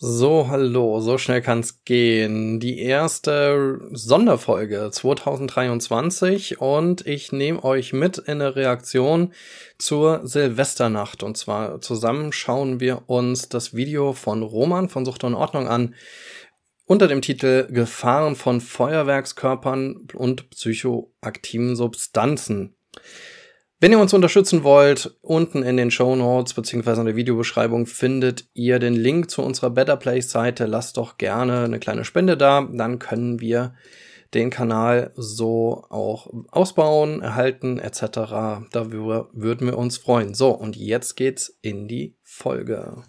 So, hallo, so schnell kann's gehen. Die erste Sonderfolge 2023 und ich nehme euch mit in eine Reaktion zur Silvesternacht. Und zwar zusammen schauen wir uns das Video von Roman von Sucht und Ordnung an unter dem Titel Gefahren von Feuerwerkskörpern und psychoaktiven Substanzen. Wenn ihr uns unterstützen wollt, unten in den Show Notes beziehungsweise in der Videobeschreibung findet ihr den Link zu unserer Better Place Seite. Lasst doch gerne eine kleine Spende da, dann können wir den Kanal so auch ausbauen, erhalten etc. Darüber würden wir uns freuen. So, und jetzt geht's in die Folge.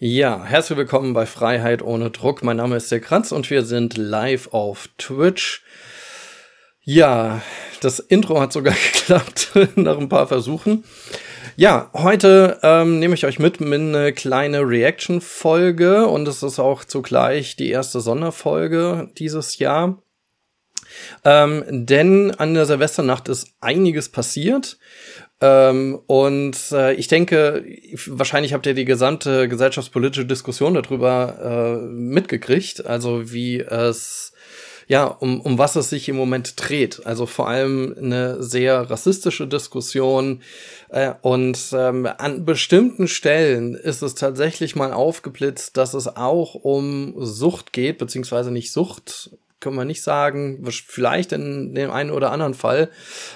Ja, herzlich willkommen bei Freiheit ohne Druck. Mein Name ist der Kranz und wir sind live auf Twitch. Ja, das Intro hat sogar geklappt nach ein paar Versuchen. Ja, heute ähm, nehme ich euch mit in eine kleine Reaction-Folge und es ist auch zugleich die erste Sonderfolge dieses Jahr. Ähm, denn an der Silvesternacht ist einiges passiert. Ähm, und äh, ich denke, wahrscheinlich habt ihr die gesamte gesellschaftspolitische Diskussion darüber äh, mitgekriegt, also wie es ja, um, um was es sich im Moment dreht. Also vor allem eine sehr rassistische Diskussion. Äh, und ähm, an bestimmten Stellen ist es tatsächlich mal aufgeblitzt, dass es auch um Sucht geht, beziehungsweise nicht Sucht, können wir nicht sagen, vielleicht in dem einen oder anderen Fall,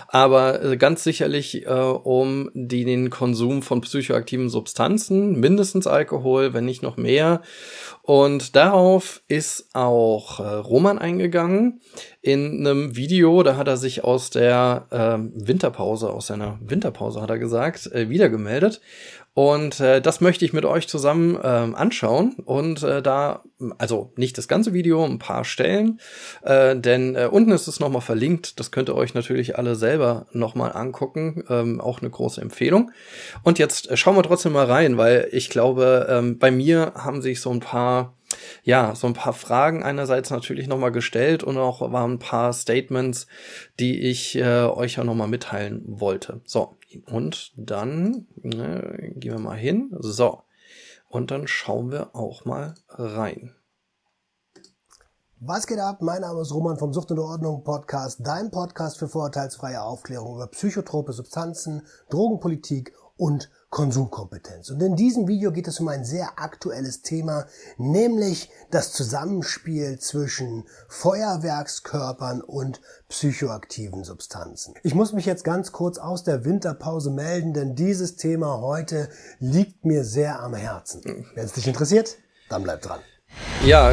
aber äh, ganz sicherlich äh, um den Konsum von psychoaktiven Substanzen, mindestens Alkohol, wenn nicht noch mehr. Und darauf ist auch äh, Roman eingegangen in einem Video, da hat er sich aus der äh, Winterpause, aus seiner Winterpause hat er gesagt, äh, wiedergemeldet und äh, das möchte ich mit euch zusammen ähm, anschauen. Und äh, da, also nicht das ganze Video, ein paar Stellen, äh, denn äh, unten ist es nochmal verlinkt. Das könnt ihr euch natürlich alle selber nochmal angucken. Ähm, auch eine große Empfehlung. Und jetzt äh, schauen wir trotzdem mal rein, weil ich glaube, ähm, bei mir haben sich so ein paar ja, so ein paar Fragen einerseits natürlich nochmal gestellt und auch waren ein paar Statements, die ich äh, euch ja nochmal mitteilen wollte. So, und dann ne, gehen wir mal hin. So. Und dann schauen wir auch mal rein. Was geht ab? Mein Name ist Roman vom Sucht und Ordnung Podcast, dein Podcast für vorurteilsfreie Aufklärung über psychotrope Substanzen, Drogenpolitik und Konsumkompetenz. Und in diesem Video geht es um ein sehr aktuelles Thema, nämlich das Zusammenspiel zwischen Feuerwerkskörpern und psychoaktiven Substanzen. Ich muss mich jetzt ganz kurz aus der Winterpause melden, denn dieses Thema heute liegt mir sehr am Herzen. Wenn es dich interessiert, dann bleib dran. Ja,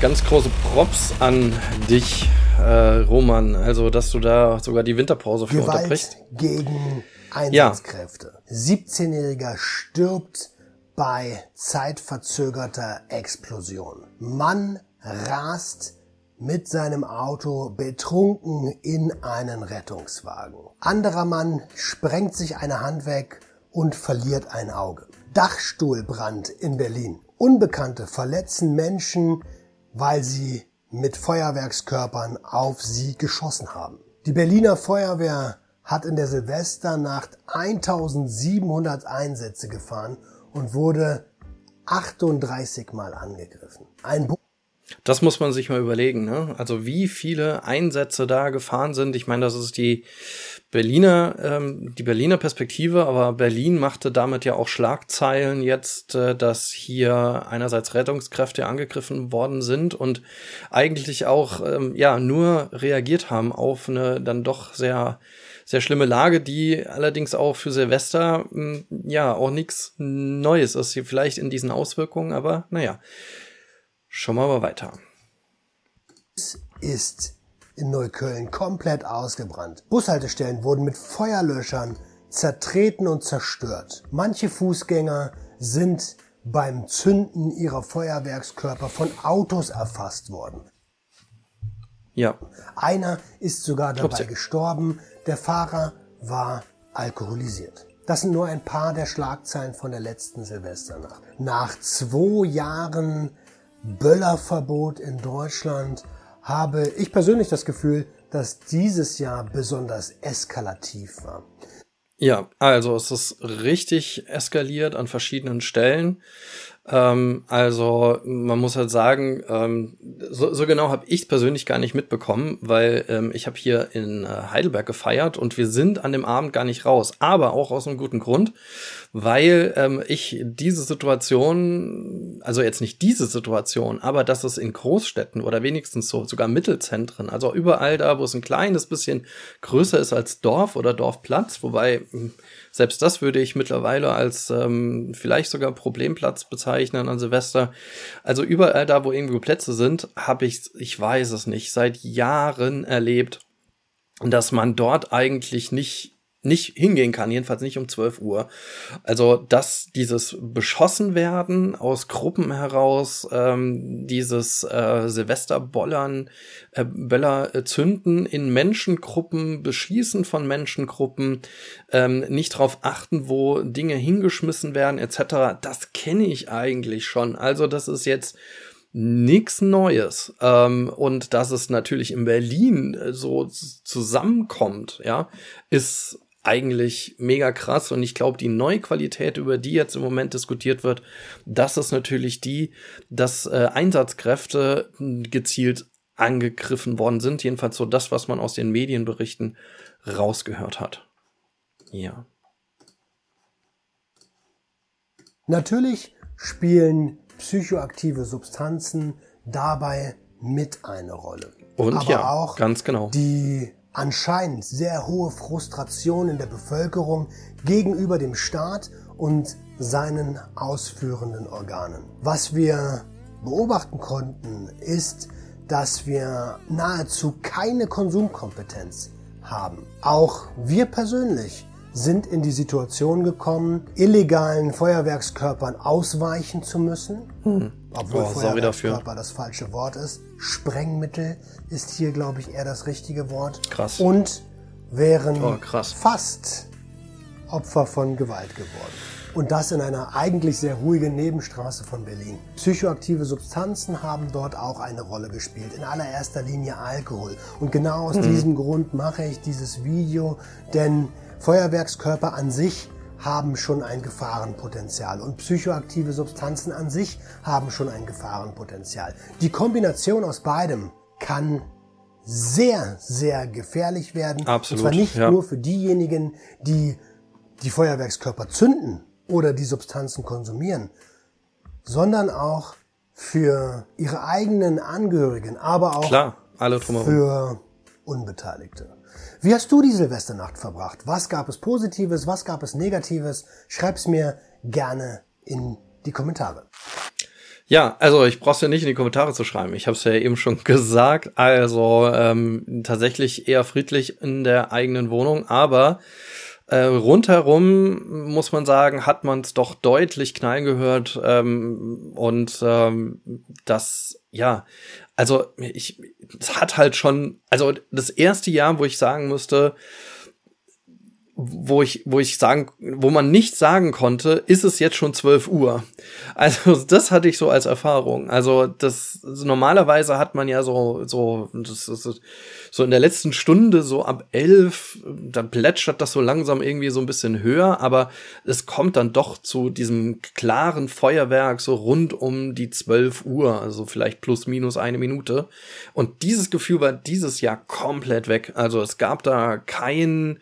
ganz große Props an dich, äh, Roman. Also, dass du da sogar die Winterpause für Gewalt unterbrichst. gegen Einsatzkräfte. Ja. 17-Jähriger stirbt bei zeitverzögerter Explosion. Mann rast mit seinem Auto betrunken in einen Rettungswagen. Anderer Mann sprengt sich eine Hand weg und verliert ein Auge. Dachstuhlbrand in Berlin. Unbekannte verletzen Menschen, weil sie mit Feuerwerkskörpern auf sie geschossen haben. Die Berliner Feuerwehr hat in der Silvesternacht 1700 Einsätze gefahren und wurde 38 Mal angegriffen. Ein Bo das muss man sich mal überlegen, ne? Also wie viele Einsätze da gefahren sind. Ich meine, das ist die Berliner, ähm, die Berliner Perspektive, aber Berlin machte damit ja auch Schlagzeilen jetzt, äh, dass hier einerseits Rettungskräfte angegriffen worden sind und eigentlich auch ähm, ja nur reagiert haben auf eine dann doch sehr sehr schlimme Lage, die allerdings auch für Silvester hm, ja auch nichts Neues ist. Vielleicht in diesen Auswirkungen, aber naja. Schauen wir mal weiter. Es ist in Neukölln komplett ausgebrannt. Bushaltestellen wurden mit Feuerlöschern zertreten und zerstört. Manche Fußgänger sind beim Zünden ihrer Feuerwerkskörper von Autos erfasst worden. Ja. Einer ist sogar dabei Ups. gestorben. Der Fahrer war alkoholisiert. Das sind nur ein paar der Schlagzeilen von der letzten Silvesternacht. Nach zwei Jahren Böllerverbot in Deutschland habe ich persönlich das Gefühl, dass dieses Jahr besonders eskalativ war. Ja, also es ist richtig eskaliert an verschiedenen Stellen. Ähm, also man muss halt sagen, ähm, so, so genau habe ich persönlich gar nicht mitbekommen, weil ähm, ich habe hier in äh, Heidelberg gefeiert und wir sind an dem Abend gar nicht raus. Aber auch aus einem guten Grund, weil ähm, ich diese Situation, also jetzt nicht diese Situation, aber dass es in Großstädten oder wenigstens so sogar Mittelzentren, also überall da, wo es ein kleines bisschen größer ist als Dorf oder Dorfplatz, wobei hm, selbst das würde ich mittlerweile als ähm, vielleicht sogar Problemplatz bezeichnen an Silvester. Also überall da, wo irgendwo Plätze sind, habe ich, ich weiß es nicht, seit Jahren erlebt, dass man dort eigentlich nicht nicht hingehen kann, jedenfalls nicht um 12 Uhr. Also, dass dieses beschossen werden aus Gruppen heraus, ähm, dieses äh, Silvesterbollern, äh, Böller äh, zünden in Menschengruppen, beschießen von Menschengruppen, ähm, nicht darauf achten, wo Dinge hingeschmissen werden, etc., das kenne ich eigentlich schon. Also, das ist jetzt nichts Neues. Ähm, und dass es natürlich in Berlin äh, so zusammenkommt, ja, ist eigentlich mega krass und ich glaube, die neue Qualität, über die jetzt im Moment diskutiert wird, das ist natürlich die, dass äh, Einsatzkräfte gezielt angegriffen worden sind. Jedenfalls so das, was man aus den Medienberichten rausgehört hat. Ja. Natürlich spielen psychoaktive Substanzen dabei mit eine Rolle. Und Aber ja, auch ganz genau. Die anscheinend sehr hohe Frustration in der Bevölkerung gegenüber dem Staat und seinen ausführenden Organen. Was wir beobachten konnten, ist, dass wir nahezu keine Konsumkompetenz haben. Auch wir persönlich sind in die Situation gekommen, illegalen Feuerwerkskörpern ausweichen zu müssen. Hm. Obwohl oh, Feuerwerkskörper das falsche Wort ist. Sprengmittel ist hier, glaube ich, eher das richtige Wort. Krass. Und wären oh, fast Opfer von Gewalt geworden. Und das in einer eigentlich sehr ruhigen Nebenstraße von Berlin. Psychoaktive Substanzen haben dort auch eine Rolle gespielt. In allererster Linie Alkohol. Und genau aus mhm. diesem Grund mache ich dieses Video, denn Feuerwerkskörper an sich haben schon ein Gefahrenpotenzial und psychoaktive Substanzen an sich haben schon ein Gefahrenpotenzial. Die Kombination aus beidem kann sehr, sehr gefährlich werden. Absolut. Und zwar nicht ja. nur für diejenigen, die die Feuerwerkskörper zünden oder die Substanzen konsumieren, sondern auch für ihre eigenen Angehörigen, aber auch Klar, für Unbeteiligte. Wie hast du die Silvesternacht verbracht? Was gab es Positives? Was gab es Negatives? Schreib's mir gerne in die Kommentare. Ja, also ich brauch's ja nicht in die Kommentare zu schreiben. Ich habe es ja eben schon gesagt. Also ähm, tatsächlich eher friedlich in der eigenen Wohnung, aber äh, rundherum muss man sagen, hat man es doch deutlich knallen gehört ähm, und ähm, das ja, also ich, es hat halt schon, also das erste Jahr, wo ich sagen musste, wo ich, wo ich sagen, wo man nicht sagen konnte, ist es jetzt schon 12 Uhr. Also das hatte ich so als Erfahrung. Also das normalerweise hat man ja so so das ist so in der letzten Stunde so ab elf, dann plätschert das so langsam irgendwie so ein bisschen höher, aber es kommt dann doch zu diesem klaren Feuerwerk so rund um die 12 Uhr, also vielleicht plus minus eine Minute. Und dieses Gefühl war dieses Jahr komplett weg. Also es gab da kein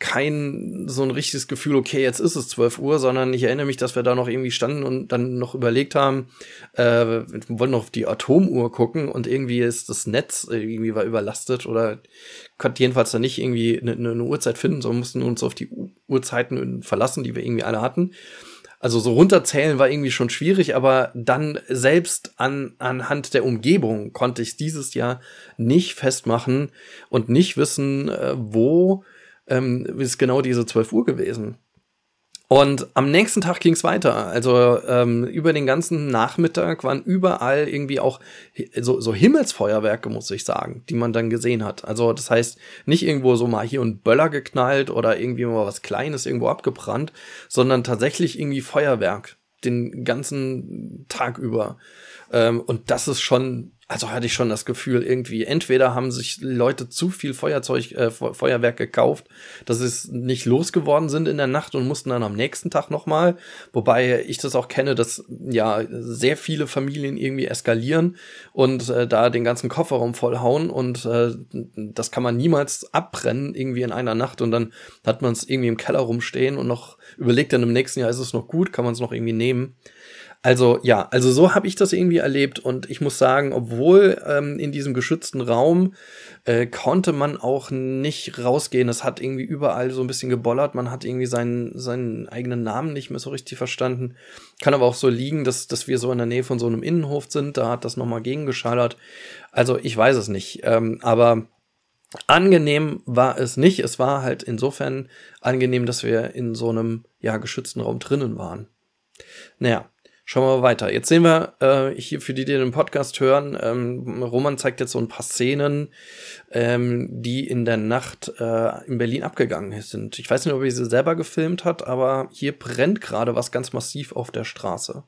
kein so ein richtiges Gefühl, okay, jetzt ist es 12 Uhr, sondern ich erinnere mich, dass wir da noch irgendwie standen und dann noch überlegt haben, äh, wir wollen noch auf die Atomuhr gucken und irgendwie ist das Netz irgendwie war überlastet oder konnte jedenfalls da nicht irgendwie eine, eine Uhrzeit finden, sondern mussten uns auf die Uhrzeiten verlassen, die wir irgendwie alle hatten. Also so runterzählen war irgendwie schon schwierig, aber dann selbst an, anhand der Umgebung konnte ich dieses Jahr nicht festmachen und nicht wissen, äh, wo ähm, ist genau diese 12 Uhr gewesen. Und am nächsten Tag ging es weiter. Also ähm, über den ganzen Nachmittag waren überall irgendwie auch so, so Himmelsfeuerwerke, muss ich sagen, die man dann gesehen hat. Also das heißt, nicht irgendwo so mal hier ein Böller geknallt oder irgendwie mal was Kleines irgendwo abgebrannt, sondern tatsächlich irgendwie Feuerwerk den ganzen Tag über. Ähm, und das ist schon also hatte ich schon das Gefühl, irgendwie, entweder haben sich Leute zu viel Feuerzeug, äh, Feuerwerk gekauft, dass sie nicht losgeworden sind in der Nacht und mussten dann am nächsten Tag nochmal. Wobei ich das auch kenne, dass ja sehr viele Familien irgendwie eskalieren und äh, da den ganzen Kofferraum vollhauen und äh, das kann man niemals abbrennen, irgendwie in einer Nacht und dann hat man es irgendwie im Keller rumstehen und noch überlegt dann im nächsten Jahr ist es noch gut, kann man es noch irgendwie nehmen. Also ja, also so habe ich das irgendwie erlebt und ich muss sagen, obwohl ähm, in diesem geschützten Raum äh, konnte man auch nicht rausgehen. Es hat irgendwie überall so ein bisschen gebollert. Man hat irgendwie seinen, seinen eigenen Namen nicht mehr so richtig verstanden. Kann aber auch so liegen, dass, dass wir so in der Nähe von so einem Innenhof sind. Da hat das nochmal gegengeschallert. Also ich weiß es nicht. Ähm, aber Angenehm war es nicht. Es war halt insofern angenehm, dass wir in so einem ja geschützten Raum drinnen waren. Naja, Schauen wir mal weiter. Jetzt sehen wir äh, hier für die, die den Podcast hören, ähm, Roman zeigt jetzt so ein paar Szenen, ähm, die in der Nacht äh, in Berlin abgegangen sind. Ich weiß nicht, ob er sie selber gefilmt hat, aber hier brennt gerade was ganz massiv auf der Straße.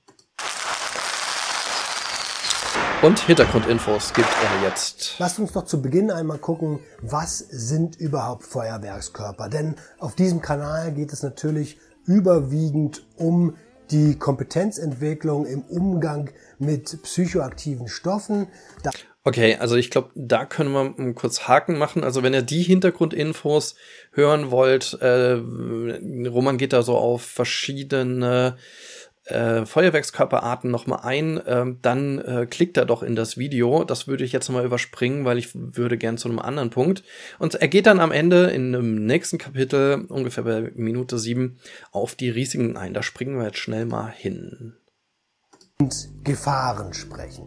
Und Hintergrundinfos gibt er jetzt. Lasst uns doch zu Beginn einmal gucken, was sind überhaupt Feuerwerkskörper? Denn auf diesem Kanal geht es natürlich überwiegend um die Kompetenzentwicklung im Umgang mit psychoaktiven Stoffen. Da okay, also ich glaube, da können wir kurz Haken machen. Also wenn ihr die Hintergrundinfos hören wollt, äh, Roman geht da so auf verschiedene äh, Feuerwerkskörperarten nochmal ein, äh, dann äh, klickt er doch in das Video. Das würde ich jetzt nochmal überspringen, weil ich würde gern zu einem anderen Punkt. Und er geht dann am Ende in einem nächsten Kapitel, ungefähr bei Minute sieben, auf die Risiken ein. Da springen wir jetzt schnell mal hin. Und Gefahren sprechen.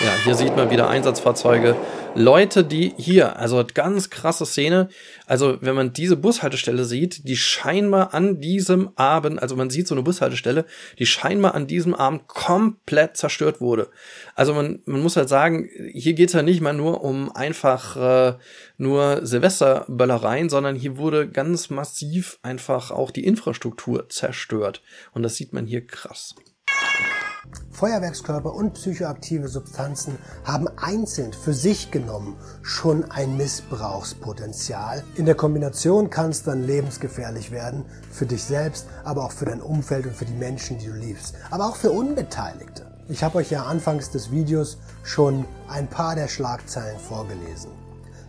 Ja, hier sieht man wieder Einsatzfahrzeuge Leute, die hier, also ganz krasse Szene, also wenn man diese Bushaltestelle sieht, die scheinbar an diesem Abend, also man sieht so eine Bushaltestelle, die scheinbar an diesem Abend komplett zerstört wurde. Also man, man muss halt sagen, hier geht's ja nicht mal nur um einfach äh, nur Silvesterböllereien, sondern hier wurde ganz massiv einfach auch die Infrastruktur zerstört. Und das sieht man hier krass. Feuerwerkskörper und psychoaktive Substanzen haben einzeln für sich genommen schon ein Missbrauchspotenzial. In der Kombination kann es dann lebensgefährlich werden für dich selbst, aber auch für dein Umfeld und für die Menschen, die du liebst, aber auch für Unbeteiligte. Ich habe euch ja anfangs des Videos schon ein paar der Schlagzeilen vorgelesen.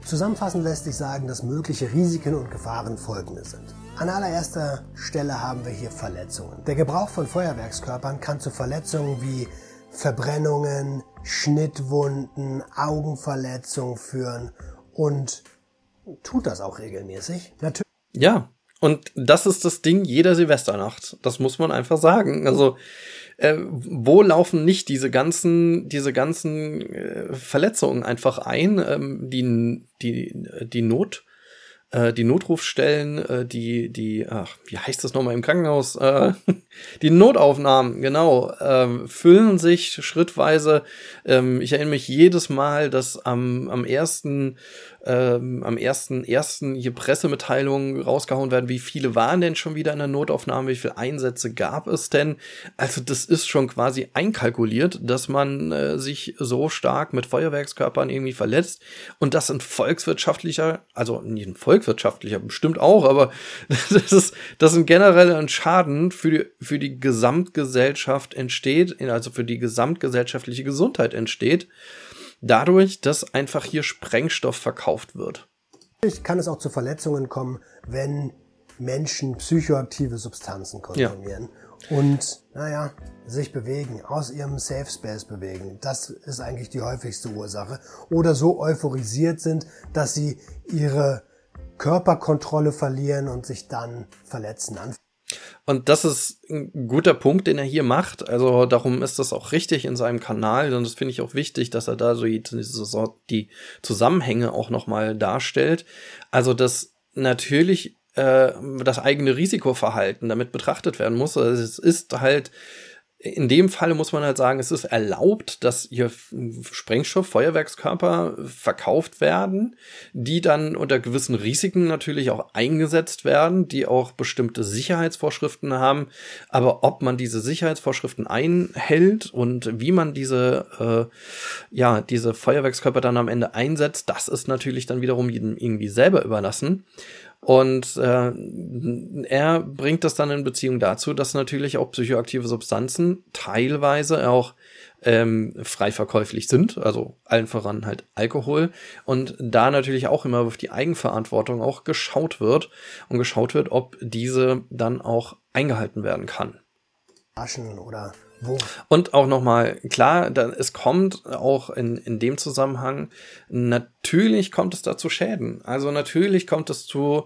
Zusammenfassend lässt sich sagen, dass mögliche Risiken und Gefahren folgende sind. An allererster Stelle haben wir hier Verletzungen. Der Gebrauch von Feuerwerkskörpern kann zu Verletzungen wie Verbrennungen, Schnittwunden, Augenverletzungen führen und tut das auch regelmäßig. Natürlich. Ja, und das ist das Ding jeder Silvesternacht. Das muss man einfach sagen. Also äh, wo laufen nicht diese ganzen, diese ganzen äh, Verletzungen einfach ein, ähm, die, die, die Not, äh, die Notrufstellen, äh, die, die, ach, wie heißt das nochmal im Krankenhaus? Äh, die Notaufnahmen, genau, äh, füllen sich schrittweise. Ähm, ich erinnere mich jedes Mal, dass am, am ersten ähm, am ersten, ersten hier Pressemitteilungen rausgehauen werden, wie viele waren denn schon wieder in der Notaufnahme, wie viele Einsätze gab es denn? Also das ist schon quasi einkalkuliert, dass man äh, sich so stark mit Feuerwerkskörpern irgendwie verletzt und das ein volkswirtschaftlicher, also nicht ein volkswirtschaftlicher, bestimmt auch, aber das ist, das ein genereller Schaden für die, für die Gesamtgesellschaft entsteht, also für die gesamtgesellschaftliche Gesundheit entsteht dadurch, dass einfach hier Sprengstoff verkauft wird. Natürlich kann es auch zu Verletzungen kommen, wenn Menschen psychoaktive Substanzen konsumieren ja. und, naja, sich bewegen, aus ihrem Safe Space bewegen. Das ist eigentlich die häufigste Ursache. Oder so euphorisiert sind, dass sie ihre Körperkontrolle verlieren und sich dann verletzen. Und das ist ein guter Punkt, den er hier macht. Also darum ist das auch richtig in seinem Kanal. Und das finde ich auch wichtig, dass er da so die, Zusammenhänge auch nochmal darstellt. Also das natürlich äh, das eigene Risikoverhalten damit betrachtet werden muss. Also es ist halt in dem Falle muss man halt sagen, es ist erlaubt, dass hier Sprengstoff, Feuerwerkskörper verkauft werden, die dann unter gewissen Risiken natürlich auch eingesetzt werden, die auch bestimmte Sicherheitsvorschriften haben. Aber ob man diese Sicherheitsvorschriften einhält und wie man diese, äh, ja, diese Feuerwerkskörper dann am Ende einsetzt, das ist natürlich dann wiederum jedem irgendwie selber überlassen. Und äh, er bringt das dann in Beziehung dazu, dass natürlich auch psychoaktive Substanzen teilweise auch ähm, frei verkäuflich sind, also allen voran halt Alkohol. Und da natürlich auch immer auf die Eigenverantwortung auch geschaut wird und geschaut wird, ob diese dann auch eingehalten werden kann. Oder wo? Und auch nochmal, klar, da, es kommt auch in, in dem Zusammenhang, natürlich kommt es da zu Schäden. Also natürlich kommt es zu,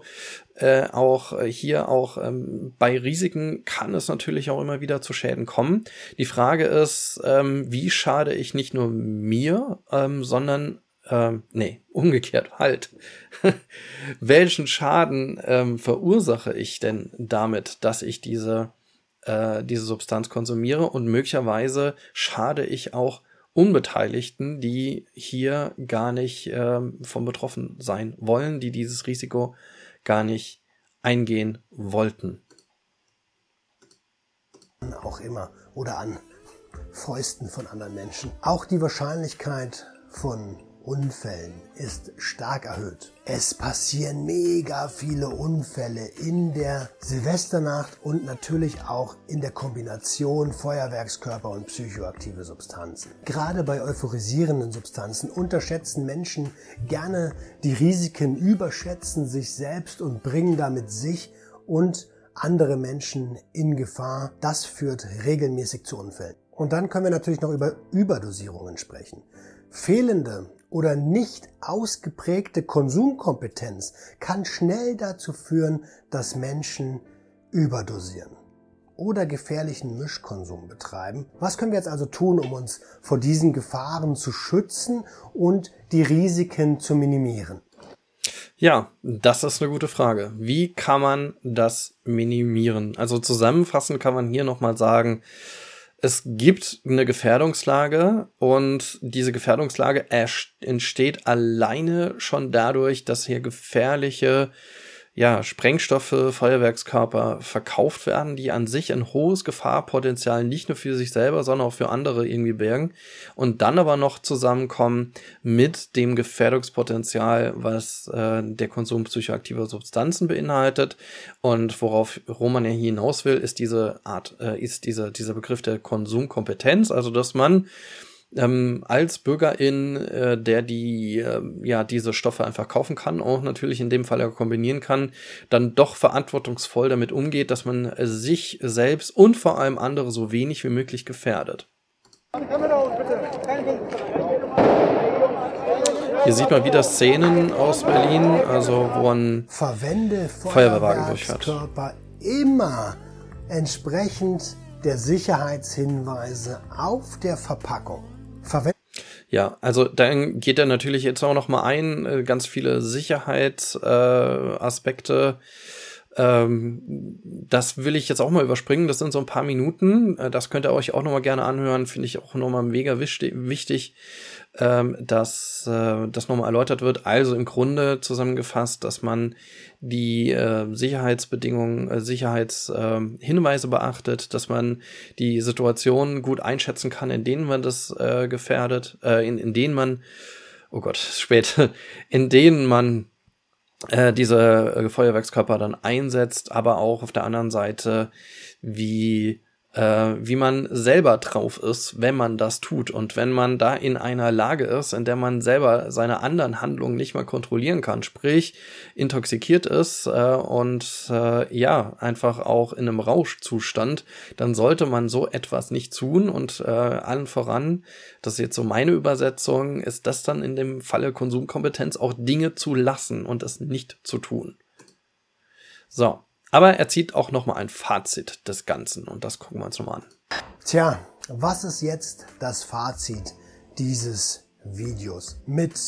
äh, auch hier auch ähm, bei Risiken kann es natürlich auch immer wieder zu Schäden kommen. Die Frage ist, ähm, wie schade ich nicht nur mir, ähm, sondern ähm, nee, umgekehrt, halt. Welchen Schaden ähm, verursache ich denn damit, dass ich diese äh, diese Substanz konsumiere und möglicherweise schade ich auch Unbeteiligten, die hier gar nicht äh, von betroffen sein wollen, die dieses Risiko gar nicht eingehen wollten. Auch immer oder an Fäusten von anderen Menschen. Auch die Wahrscheinlichkeit von Unfällen ist stark erhöht. Es passieren mega viele Unfälle in der Silvesternacht und natürlich auch in der Kombination Feuerwerkskörper und psychoaktive Substanzen. Gerade bei euphorisierenden Substanzen unterschätzen Menschen gerne die Risiken, überschätzen sich selbst und bringen damit sich und andere Menschen in Gefahr. Das führt regelmäßig zu Unfällen. Und dann können wir natürlich noch über Überdosierungen sprechen. Fehlende oder nicht ausgeprägte Konsumkompetenz kann schnell dazu führen, dass Menschen überdosieren oder gefährlichen Mischkonsum betreiben. Was können wir jetzt also tun, um uns vor diesen Gefahren zu schützen und die Risiken zu minimieren? Ja, das ist eine gute Frage. Wie kann man das minimieren? Also zusammenfassend kann man hier nochmal sagen, es gibt eine Gefährdungslage und diese Gefährdungslage entsteht alleine schon dadurch, dass hier gefährliche ja, Sprengstoffe, Feuerwerkskörper verkauft werden, die an sich ein hohes Gefahrpotenzial nicht nur für sich selber, sondern auch für andere irgendwie bergen und dann aber noch zusammenkommen mit dem Gefährdungspotenzial, was äh, der Konsum psychoaktiver Substanzen beinhaltet. Und worauf Roman ja hier hinaus will, ist diese Art, äh, ist dieser, dieser Begriff der Konsumkompetenz, also dass man ähm, als Bürgerin, äh, der die äh, ja diese Stoffe einfach kaufen kann, auch natürlich in dem Fall ja kombinieren kann, dann doch verantwortungsvoll damit umgeht, dass man äh, sich selbst und vor allem andere so wenig wie möglich gefährdet. Hier sieht man wieder Szenen aus Berlin, also wo ein Verwende Feuerwehrwagen durchfährt. Immer entsprechend der Sicherheitshinweise auf der Verpackung verwenden. Ja, also dann geht er natürlich jetzt auch noch mal ein, äh, ganz viele Sicherheitsaspekte. Äh, ähm, das will ich jetzt auch mal überspringen. Das sind so ein paar Minuten. Äh, das könnt ihr euch auch noch mal gerne anhören. Finde ich auch noch mal mega wichtig ähm, dass äh, das nochmal erläutert wird. Also im Grunde zusammengefasst, dass man die äh, Sicherheitsbedingungen, äh, Sicherheitshinweise äh, beachtet, dass man die Situation gut einschätzen kann, in denen man das äh, gefährdet, äh, in, in denen man, oh Gott, spät, in denen man äh, diese äh, Feuerwerkskörper dann einsetzt, aber auch auf der anderen Seite, wie äh, wie man selber drauf ist, wenn man das tut. Und wenn man da in einer Lage ist, in der man selber seine anderen Handlungen nicht mal kontrollieren kann, sprich intoxikiert ist äh, und äh, ja, einfach auch in einem Rauschzustand, dann sollte man so etwas nicht tun. Und äh, allen voran, das ist jetzt so meine Übersetzung, ist das dann in dem Falle Konsumkompetenz auch Dinge zu lassen und es nicht zu tun. So, aber er zieht auch nochmal ein Fazit des Ganzen und das gucken wir uns nochmal an. Tja, was ist jetzt das Fazit dieses Videos mit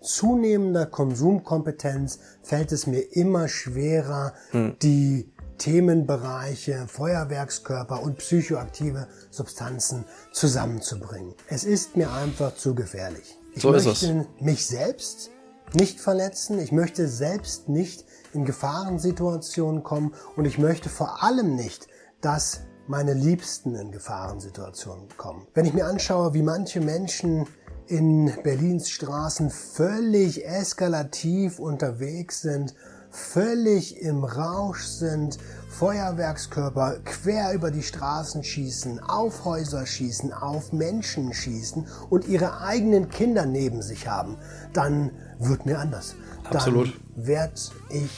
zunehmender Konsumkompetenz fällt es mir immer schwerer, hm. die Themenbereiche Feuerwerkskörper und psychoaktive Substanzen zusammenzubringen. Es ist mir einfach zu gefährlich. Ich so möchte mich selbst nicht verletzen, ich möchte selbst nicht in Gefahrensituationen kommen und ich möchte vor allem nicht, dass meine Liebsten in Gefahrensituationen kommen. Wenn ich mir anschaue, wie manche Menschen in Berlins Straßen völlig eskalativ unterwegs sind, völlig im Rausch sind, Feuerwerkskörper quer über die Straßen schießen, auf Häuser schießen, auf Menschen schießen und ihre eigenen Kinder neben sich haben, dann wird mir anders. Absolut. Dann werde ich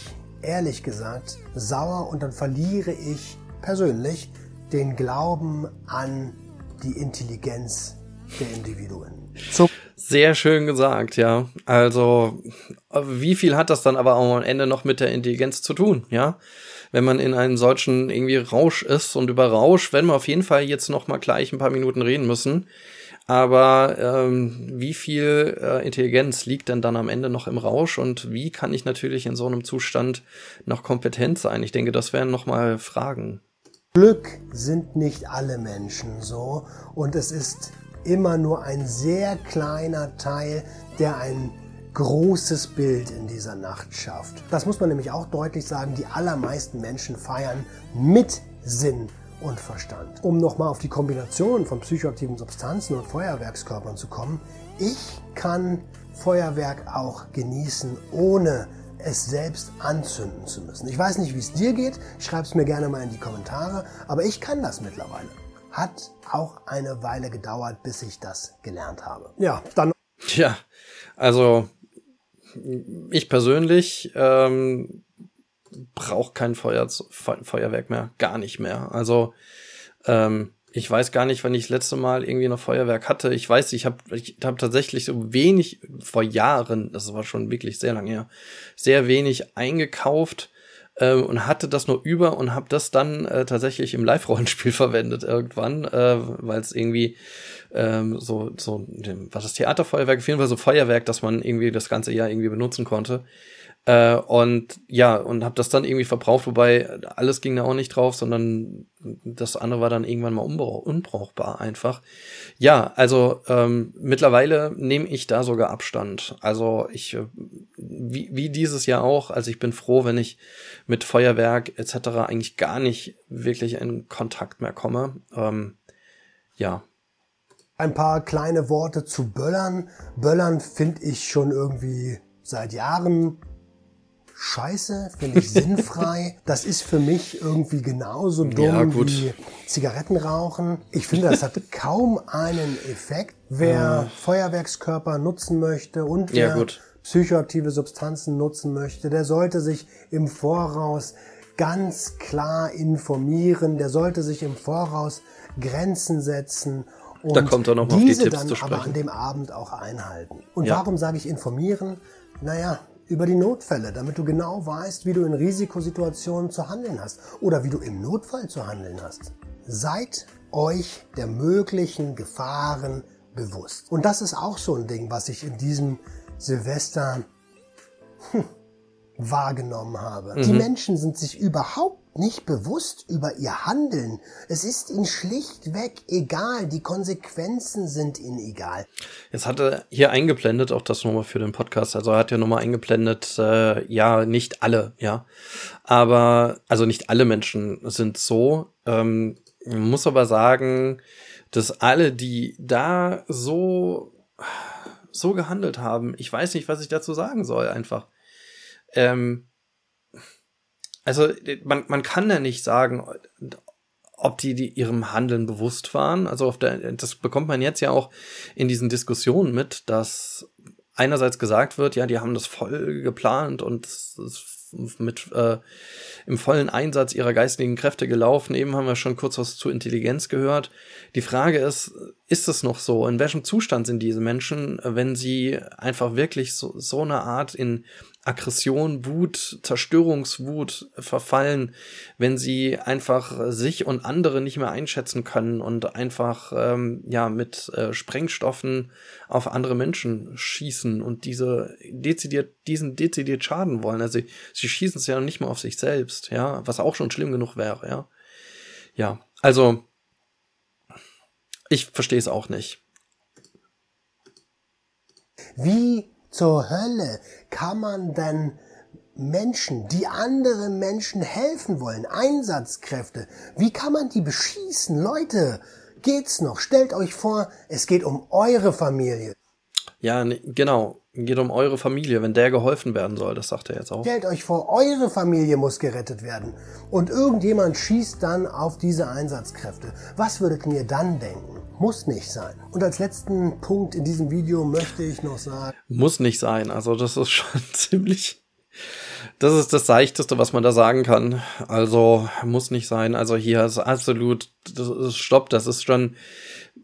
ehrlich gesagt sauer und dann verliere ich persönlich den Glauben an die Intelligenz der Individuen. So. Sehr schön gesagt, ja. Also, wie viel hat das dann aber am Ende noch mit der Intelligenz zu tun, ja? Wenn man in einem solchen irgendwie Rausch ist und über Rausch werden wir auf jeden Fall jetzt noch mal gleich ein paar Minuten reden müssen. Aber ähm, wie viel äh, Intelligenz liegt denn dann am Ende noch im Rausch und wie kann ich natürlich in so einem Zustand noch kompetent sein? Ich denke, das wären noch mal Fragen. Glück sind nicht alle Menschen so und es ist immer nur ein sehr kleiner Teil, der ein großes Bild in dieser Nacht schafft. Das muss man nämlich auch deutlich sagen, die allermeisten Menschen feiern mit Sinn und Verstand. Um nochmal auf die Kombination von psychoaktiven Substanzen und Feuerwerkskörpern zu kommen, ich kann Feuerwerk auch genießen, ohne es selbst anzünden zu müssen. Ich weiß nicht, wie es dir geht, schreib es mir gerne mal in die Kommentare, aber ich kann das mittlerweile. Hat auch eine Weile gedauert, bis ich das gelernt habe. Ja, dann. Tja, also ich persönlich ähm, brauche kein Feuer, Feuerwerk mehr, gar nicht mehr. Also ähm, ich weiß gar nicht, wann ich das letzte Mal irgendwie noch Feuerwerk hatte. Ich weiß, ich habe ich hab tatsächlich so wenig vor Jahren, das war schon wirklich sehr lange her, sehr wenig eingekauft äh, und hatte das nur über und habe das dann äh, tatsächlich im Live-Rollenspiel verwendet irgendwann, äh, weil es irgendwie ähm, so, so, was das Theaterfeuerwerk, auf jeden Fall so Feuerwerk, dass man irgendwie das ganze Jahr irgendwie benutzen konnte. Äh, und ja, und habe das dann irgendwie verbraucht, wobei alles ging da auch nicht drauf, sondern das andere war dann irgendwann mal unbrauchbar einfach. Ja, also ähm, mittlerweile nehme ich da sogar Abstand. Also ich, äh, wie, wie dieses Jahr auch, also ich bin froh, wenn ich mit Feuerwerk etc. eigentlich gar nicht wirklich in Kontakt mehr komme. Ähm, ja. Ein paar kleine Worte zu Böllern. Böllern finde ich schon irgendwie seit Jahren scheiße, finde ich sinnfrei. Das ist für mich irgendwie genauso dumm ja, wie Zigaretten rauchen. Ich finde, das hat kaum einen Effekt. Wer ja. Feuerwerkskörper nutzen möchte und wer ja, psychoaktive Substanzen nutzen möchte, der sollte sich im Voraus ganz klar informieren, der sollte sich im Voraus Grenzen setzen und da kommt er noch diese auf die Tipps dann aber an dem Abend auch einhalten. Und warum sage ich informieren? Naja, über die Notfälle, damit du genau weißt, wie du in Risikosituationen zu handeln hast oder wie du im Notfall zu handeln hast. Seid euch der möglichen Gefahren bewusst. Und das ist auch so ein Ding, was ich in diesem Silvester hm, wahrgenommen habe. Mhm. Die Menschen sind sich überhaupt nicht bewusst über ihr Handeln. Es ist ihnen schlichtweg egal. Die Konsequenzen sind ihnen egal. Jetzt hat er hier eingeblendet, auch das nochmal für den Podcast. Also er hat ja nochmal eingeblendet, äh, ja, nicht alle, ja. Aber, also nicht alle Menschen sind so. Ähm, muss aber sagen, dass alle, die da so, so gehandelt haben, ich weiß nicht, was ich dazu sagen soll, einfach. Ähm, also man, man kann ja nicht sagen, ob die, die ihrem Handeln bewusst waren. Also auf der, das bekommt man jetzt ja auch in diesen Diskussionen mit, dass einerseits gesagt wird, ja, die haben das voll geplant und mit äh, im vollen Einsatz ihrer geistigen Kräfte gelaufen. Eben haben wir schon kurz was zu Intelligenz gehört. Die Frage ist, ist es noch so? In welchem Zustand sind diese Menschen, wenn sie einfach wirklich so, so eine Art in Aggression, Wut, Zerstörungswut verfallen, wenn sie einfach sich und andere nicht mehr einschätzen können und einfach ähm, ja mit äh, Sprengstoffen auf andere Menschen schießen und diese dezidiert diesen dezidiert schaden wollen. Also sie schießen es ja nicht mal auf sich selbst, ja, was auch schon schlimm genug wäre, ja. Ja, also ich verstehe es auch nicht. Wie zur Hölle kann man denn Menschen, die anderen Menschen helfen wollen, Einsatzkräfte, wie kann man die beschießen? Leute, geht's noch? Stellt euch vor, es geht um eure Familie. Ja, genau. Geht um eure Familie, wenn der geholfen werden soll, das sagt er jetzt auch. Stellt euch vor, eure Familie muss gerettet werden. Und irgendjemand schießt dann auf diese Einsatzkräfte. Was würdet ihr dann denken? Muss nicht sein. Und als letzten Punkt in diesem Video möchte ich noch sagen. Muss nicht sein. Also das ist schon ziemlich. Das ist das Seichteste, was man da sagen kann. Also muss nicht sein. Also hier ist absolut das ist Stopp. Das ist schon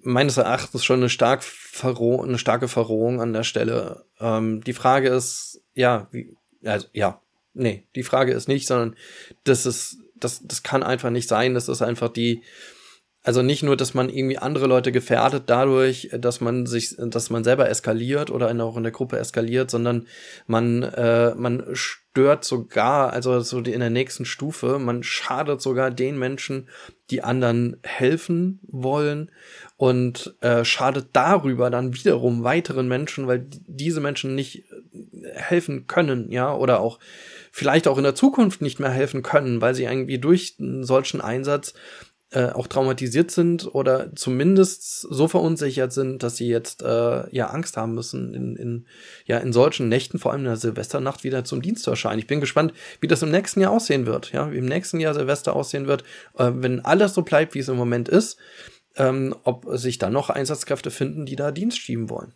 meines Erachtens schon eine, stark Verroh eine starke Verrohung an der Stelle. Ähm, die Frage ist, ja, wie, also ja, nee, die Frage ist nicht, sondern das ist, das, das kann einfach nicht sein. Das ist einfach die, also nicht nur, dass man irgendwie andere Leute gefährdet dadurch, dass man sich, dass man selber eskaliert oder auch in der Gruppe eskaliert, sondern man, äh, man stört sogar, also so die, in der nächsten Stufe, man schadet sogar den Menschen, die anderen helfen wollen und äh, schadet darüber dann wiederum weiteren Menschen, weil diese Menschen nicht äh, helfen können, ja, oder auch vielleicht auch in der Zukunft nicht mehr helfen können, weil sie irgendwie durch einen solchen Einsatz äh, auch traumatisiert sind oder zumindest so verunsichert sind, dass sie jetzt äh, ja Angst haben müssen, in, in, ja, in solchen Nächten, vor allem in der Silvesternacht, wieder zum Dienst zu erscheinen. Ich bin gespannt, wie das im nächsten Jahr aussehen wird, ja, wie im nächsten Jahr Silvester aussehen wird, äh, wenn alles so bleibt, wie es im Moment ist, ähm, ob sich dann noch Einsatzkräfte finden, die da Dienst schieben wollen.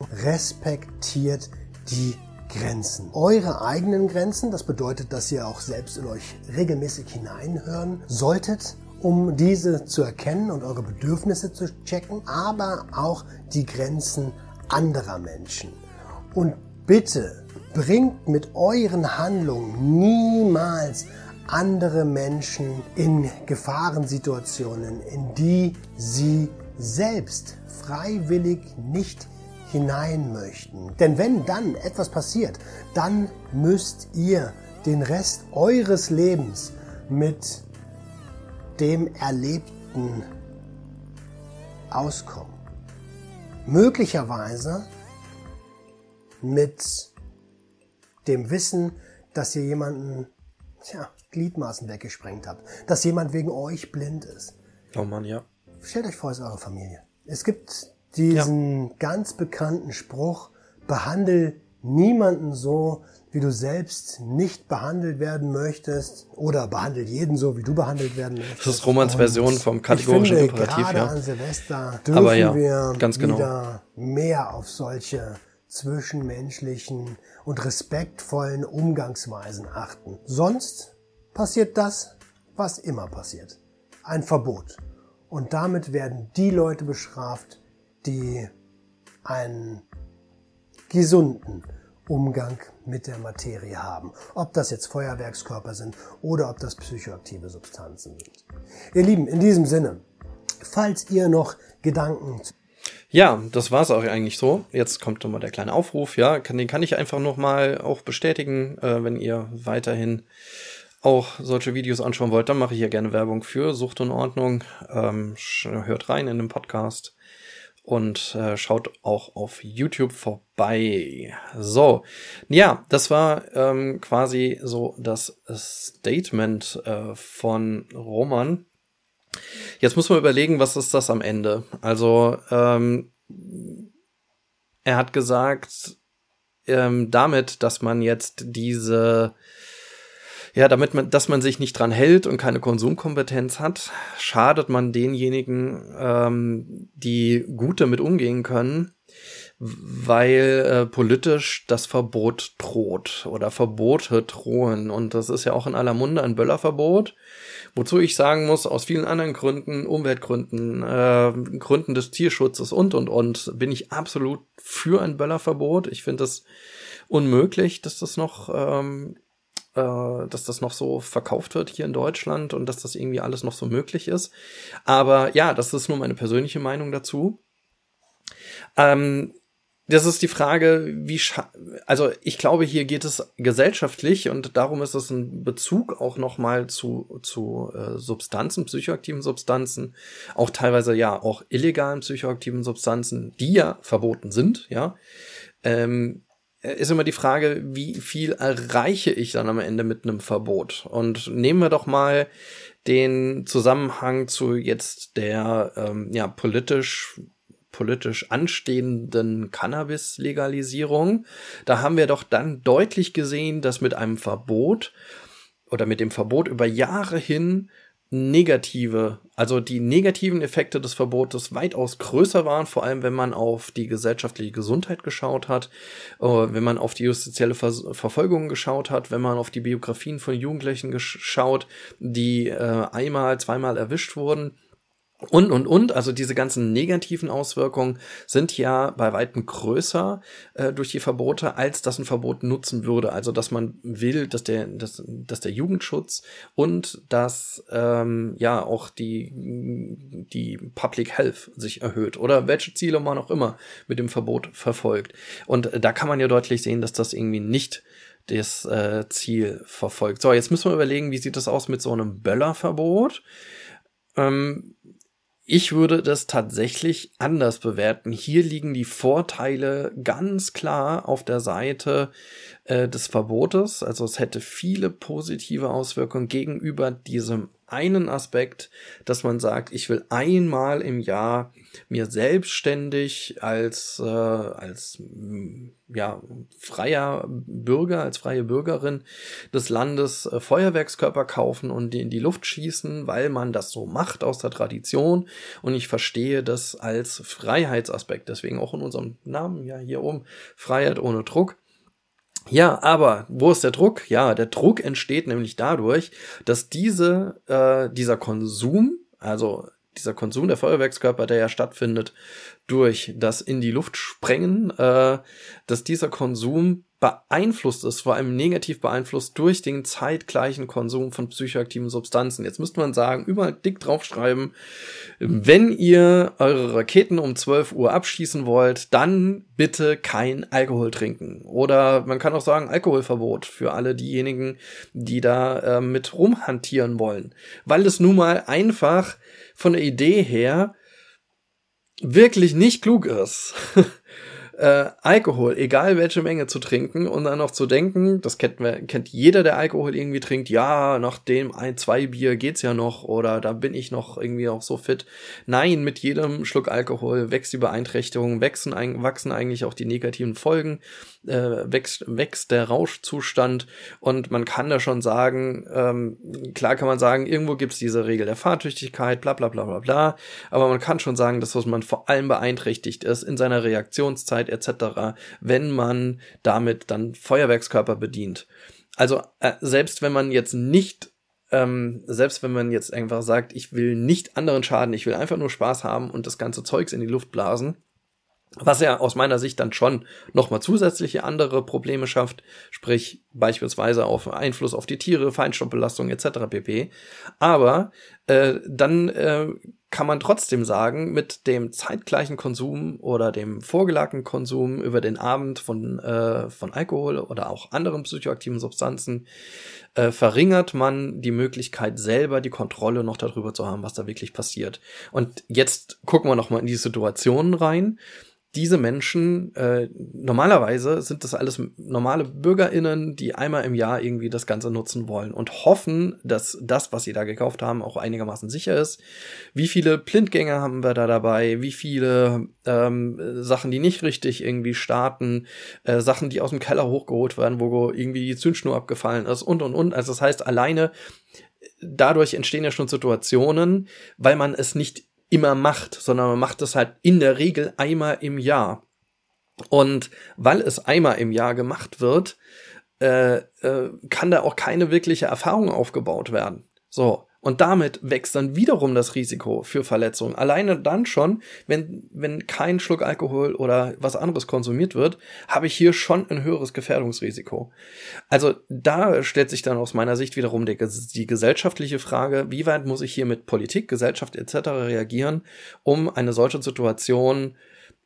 Respektiert die Grenzen. Eure eigenen Grenzen, das bedeutet, dass ihr auch selbst in euch regelmäßig hineinhören solltet, um diese zu erkennen und eure Bedürfnisse zu checken, aber auch die Grenzen anderer Menschen. Und bitte bringt mit euren Handlungen niemals andere Menschen in Gefahrensituationen, in die sie selbst freiwillig nicht hinein möchten. Denn wenn dann etwas passiert, dann müsst ihr den Rest eures Lebens mit dem Erlebten auskommen. Möglicherweise mit dem Wissen, dass ihr jemanden, tja, Gliedmaßen weggesprengt habt, dass jemand wegen euch blind ist. Oh Mann, ja. Stellt euch vor, es ist eure Familie. Es gibt diesen ja. ganz bekannten Spruch, behandel niemanden so, wie du selbst nicht behandelt werden möchtest oder behandel jeden so, wie du behandelt werden möchtest. Das ist Romans Version vom kategorischen finde, Imperativ, gerade ja. an Silvester dürfen Aber ja, wir ganz genau. wieder mehr auf solche zwischenmenschlichen und respektvollen Umgangsweisen achten. Sonst passiert das, was immer passiert. Ein Verbot. Und damit werden die Leute bestraft, die einen gesunden Umgang mit der Materie haben. Ob das jetzt Feuerwerkskörper sind oder ob das psychoaktive Substanzen sind. Ihr Lieben, in diesem Sinne, falls ihr noch Gedanken ja, das war's auch eigentlich so. Jetzt kommt nochmal der kleine Aufruf. Ja, den kann ich einfach nochmal auch bestätigen, äh, wenn ihr weiterhin auch solche Videos anschauen wollt, dann mache ich hier gerne Werbung für Sucht und Ordnung. Ähm, hört rein in den Podcast und äh, schaut auch auf YouTube vorbei. So, ja, das war ähm, quasi so das Statement äh, von Roman. Jetzt muss man überlegen, was ist das am Ende? Also, ähm, er hat gesagt, ähm, damit, dass man jetzt diese ja, damit man, dass man sich nicht dran hält und keine Konsumkompetenz hat, schadet man denjenigen, ähm, die gut damit umgehen können, weil äh, politisch das Verbot droht oder Verbote drohen. Und das ist ja auch in aller Munde ein Böllerverbot. Wozu ich sagen muss, aus vielen anderen Gründen, Umweltgründen, äh, Gründen des Tierschutzes und, und, und, bin ich absolut für ein Böllerverbot. Ich finde es unmöglich, dass das noch, ähm, äh, dass das noch so verkauft wird hier in Deutschland und dass das irgendwie alles noch so möglich ist. Aber ja, das ist nur meine persönliche Meinung dazu. Ähm, das ist die Frage, wie, also ich glaube, hier geht es gesellschaftlich und darum ist es ein Bezug auch nochmal zu, zu äh, Substanzen, psychoaktiven Substanzen, auch teilweise ja auch illegalen psychoaktiven Substanzen, die ja verboten sind, ja. Ähm, ist immer die Frage, wie viel erreiche ich dann am Ende mit einem Verbot? Und nehmen wir doch mal den Zusammenhang zu jetzt der ähm, ja politisch politisch anstehenden Cannabis-Legalisierung. Da haben wir doch dann deutlich gesehen, dass mit einem Verbot oder mit dem Verbot über Jahre hin negative, also die negativen Effekte des Verbotes weitaus größer waren, vor allem wenn man auf die gesellschaftliche Gesundheit geschaut hat, äh, wenn man auf die justizielle Ver Verfolgung geschaut hat, wenn man auf die Biografien von Jugendlichen geschaut, die äh, einmal, zweimal erwischt wurden und, und, und, also diese ganzen negativen Auswirkungen sind ja bei weitem größer äh, durch die Verbote, als das ein Verbot nutzen würde. Also, dass man will, dass der, dass, dass der Jugendschutz und dass ähm, ja auch die, die Public Health sich erhöht oder welche Ziele man auch immer mit dem Verbot verfolgt. Und da kann man ja deutlich sehen, dass das irgendwie nicht das äh, Ziel verfolgt. So, jetzt müssen wir überlegen, wie sieht das aus mit so einem Böllerverbot? Ähm, ich würde das tatsächlich anders bewerten. Hier liegen die Vorteile ganz klar auf der Seite äh, des Verbotes. Also es hätte viele positive Auswirkungen gegenüber diesem einen Aspekt, dass man sagt, ich will einmal im Jahr mir selbstständig als äh, als ja freier Bürger, als freie Bürgerin des Landes äh, Feuerwerkskörper kaufen und die in die Luft schießen, weil man das so macht aus der Tradition und ich verstehe das als Freiheitsaspekt, deswegen auch in unserem Namen ja hier oben Freiheit ohne Druck. Ja, aber wo ist der Druck? Ja, der Druck entsteht nämlich dadurch, dass diese, äh, dieser Konsum, also dieser Konsum der Feuerwerkskörper, der ja stattfindet durch das in die Luft sprengen, äh, dass dieser Konsum beeinflusst ist, vor allem negativ beeinflusst durch den zeitgleichen Konsum von psychoaktiven Substanzen. Jetzt müsste man sagen, überall dick draufschreiben, wenn ihr eure Raketen um 12 Uhr abschießen wollt, dann bitte kein Alkohol trinken. Oder man kann auch sagen, Alkoholverbot für alle diejenigen, die da äh, mit rumhantieren wollen. Weil es nun mal einfach von der Idee her wirklich nicht klug ist. äh, Alkohol, egal welche Menge zu trinken und dann noch zu denken, das kennt, kennt jeder, der Alkohol irgendwie trinkt, ja, nach dem ein, zwei Bier geht's ja noch oder da bin ich noch irgendwie auch so fit. Nein, mit jedem Schluck Alkohol wächst die Beeinträchtigung, wachsen, wachsen eigentlich auch die negativen Folgen, äh, wächst, wächst der Rauschzustand und man kann da schon sagen, ähm, klar kann man sagen, irgendwo gibt's diese Regel der Fahrtüchtigkeit, bla bla bla bla bla, aber man kann schon sagen, dass man vor allem beeinträchtigt ist in seiner Reaktionszeit, etc., wenn man damit dann Feuerwerkskörper bedient. Also äh, selbst wenn man jetzt nicht ähm, selbst wenn man jetzt einfach sagt, ich will nicht anderen schaden, ich will einfach nur Spaß haben und das ganze Zeugs in die Luft blasen, was ja aus meiner Sicht dann schon nochmal zusätzliche andere Probleme schafft, sprich beispielsweise auf Einfluss auf die Tiere, Feinstaubbelastung etc. pp. Aber äh, dann äh, kann man trotzdem sagen, mit dem zeitgleichen Konsum oder dem vorgelagerten Konsum über den Abend von, äh, von Alkohol oder auch anderen psychoaktiven Substanzen äh, verringert man die Möglichkeit selber die Kontrolle noch darüber zu haben, was da wirklich passiert. Und jetzt gucken wir noch mal in die Situationen rein diese Menschen, äh, normalerweise sind das alles normale BürgerInnen, die einmal im Jahr irgendwie das Ganze nutzen wollen und hoffen, dass das, was sie da gekauft haben, auch einigermaßen sicher ist. Wie viele Blindgänger haben wir da dabei? Wie viele ähm, Sachen, die nicht richtig irgendwie starten? Äh, Sachen, die aus dem Keller hochgeholt werden, wo irgendwie die Zündschnur abgefallen ist und, und, und. Also das heißt, alleine dadurch entstehen ja schon Situationen, weil man es nicht immer macht, sondern man macht es halt in der Regel einmal im Jahr. Und weil es einmal im Jahr gemacht wird, äh, äh, kann da auch keine wirkliche Erfahrung aufgebaut werden. So. Und damit wächst dann wiederum das Risiko für Verletzungen. Alleine dann schon, wenn, wenn kein Schluck Alkohol oder was anderes konsumiert wird, habe ich hier schon ein höheres Gefährdungsrisiko. Also da stellt sich dann aus meiner Sicht wiederum die, die gesellschaftliche Frage, wie weit muss ich hier mit Politik, Gesellschaft etc. reagieren, um eine solche Situation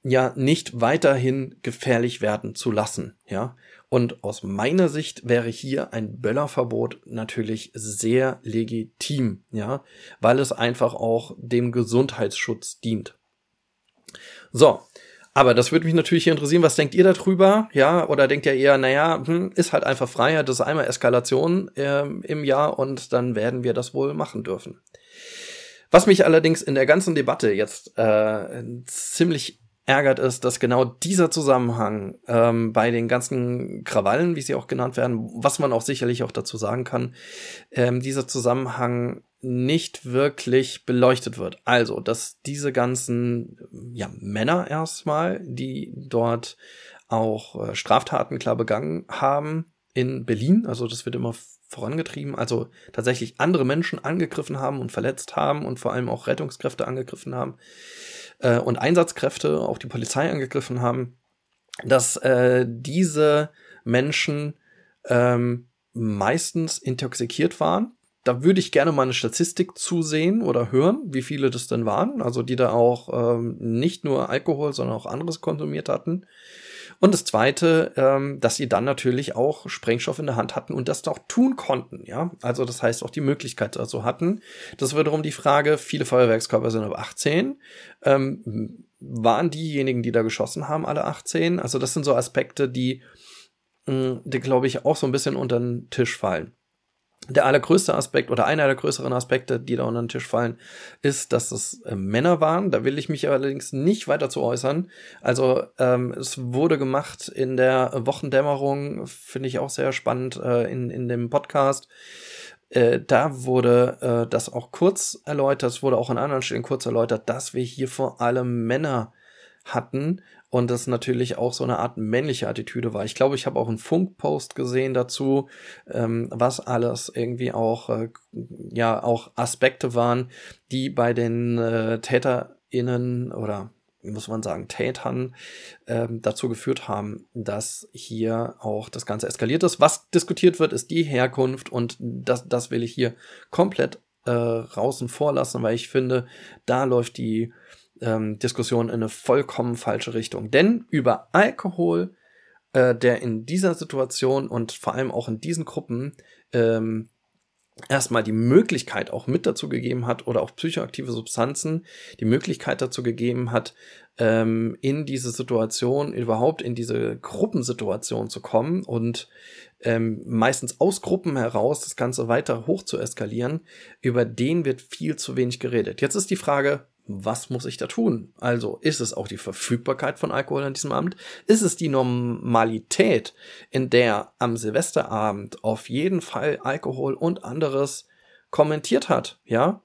ja nicht weiterhin gefährlich werden zu lassen, ja. Und aus meiner Sicht wäre hier ein Böllerverbot natürlich sehr legitim, ja, weil es einfach auch dem Gesundheitsschutz dient. So. Aber das würde mich natürlich hier interessieren, was denkt ihr darüber? Ja, oder denkt ihr eher, naja, hm, ist halt einfach Freiheit, das ist einmal Eskalation äh, im Jahr und dann werden wir das wohl machen dürfen. Was mich allerdings in der ganzen Debatte jetzt äh, ziemlich ärgert es, dass genau dieser Zusammenhang ähm, bei den ganzen Krawallen, wie sie auch genannt werden, was man auch sicherlich auch dazu sagen kann, ähm, dieser Zusammenhang nicht wirklich beleuchtet wird. Also, dass diese ganzen ja, Männer erstmal, die dort auch äh, Straftaten klar begangen haben in Berlin, also das wird immer vorangetrieben, also tatsächlich andere Menschen angegriffen haben und verletzt haben und vor allem auch Rettungskräfte angegriffen haben, äh, und Einsatzkräfte, auch die Polizei angegriffen haben, dass äh, diese Menschen ähm, meistens intoxikiert waren. Da würde ich gerne mal eine Statistik zusehen oder hören, wie viele das denn waren, also die da auch ähm, nicht nur Alkohol, sondern auch anderes konsumiert hatten. Und das Zweite, ähm, dass sie dann natürlich auch Sprengstoff in der Hand hatten und das auch tun konnten. Ja, also das heißt auch die Möglichkeit dazu hatten. Das ist wiederum die Frage. Viele Feuerwerkskörper sind ab 18. Ähm, waren diejenigen, die da geschossen haben, alle 18? Also das sind so Aspekte, die, mh, die glaube ich auch so ein bisschen unter den Tisch fallen der allergrößte Aspekt oder einer der größeren Aspekte, die da unter den Tisch fallen, ist, dass es äh, Männer waren. Da will ich mich allerdings nicht weiter zu äußern. Also ähm, es wurde gemacht in der Wochendämmerung, finde ich auch sehr spannend äh, in, in dem Podcast. Äh, da wurde äh, das auch kurz erläutert, es wurde auch an anderen Stellen kurz erläutert, dass wir hier vor allem Männer hatten und das natürlich auch so eine Art männliche Attitüde war. Ich glaube, ich habe auch einen Funkpost gesehen dazu, ähm, was alles irgendwie auch, äh, ja, auch Aspekte waren, die bei den äh, TäterInnen oder muss man sagen, Tätern ähm, dazu geführt haben, dass hier auch das Ganze eskaliert ist. Was diskutiert wird, ist die Herkunft und das, das will ich hier komplett äh, draußen vorlassen, weil ich finde, da läuft die ähm, Diskussion in eine vollkommen falsche Richtung. Denn über Alkohol, äh, der in dieser Situation und vor allem auch in diesen Gruppen ähm, erstmal die Möglichkeit auch mit dazu gegeben hat oder auch psychoaktive Substanzen die Möglichkeit dazu gegeben hat, ähm, in diese Situation, überhaupt in diese Gruppensituation zu kommen und ähm, meistens aus Gruppen heraus das Ganze weiter hoch zu eskalieren, über den wird viel zu wenig geredet. Jetzt ist die Frage, was muss ich da tun? Also ist es auch die Verfügbarkeit von Alkohol an diesem Abend? Ist es die Normalität, in der am Silvesterabend auf jeden Fall Alkohol und anderes kommentiert hat, ja?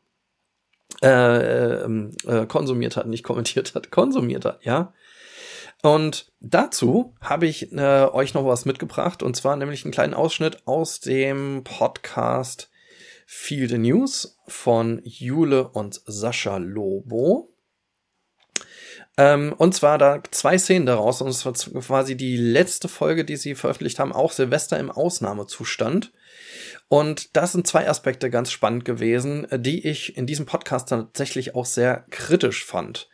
Äh, äh, äh, konsumiert hat, nicht kommentiert hat, konsumiert hat, ja? Und dazu habe ich äh, euch noch was mitgebracht, und zwar nämlich einen kleinen Ausschnitt aus dem Podcast Feel the News von Jule und Sascha Lobo. Ähm, und zwar da zwei Szenen daraus, und es war quasi die letzte Folge, die sie veröffentlicht haben, auch Silvester im Ausnahmezustand. Und das sind zwei Aspekte ganz spannend gewesen, die ich in diesem Podcast tatsächlich auch sehr kritisch fand.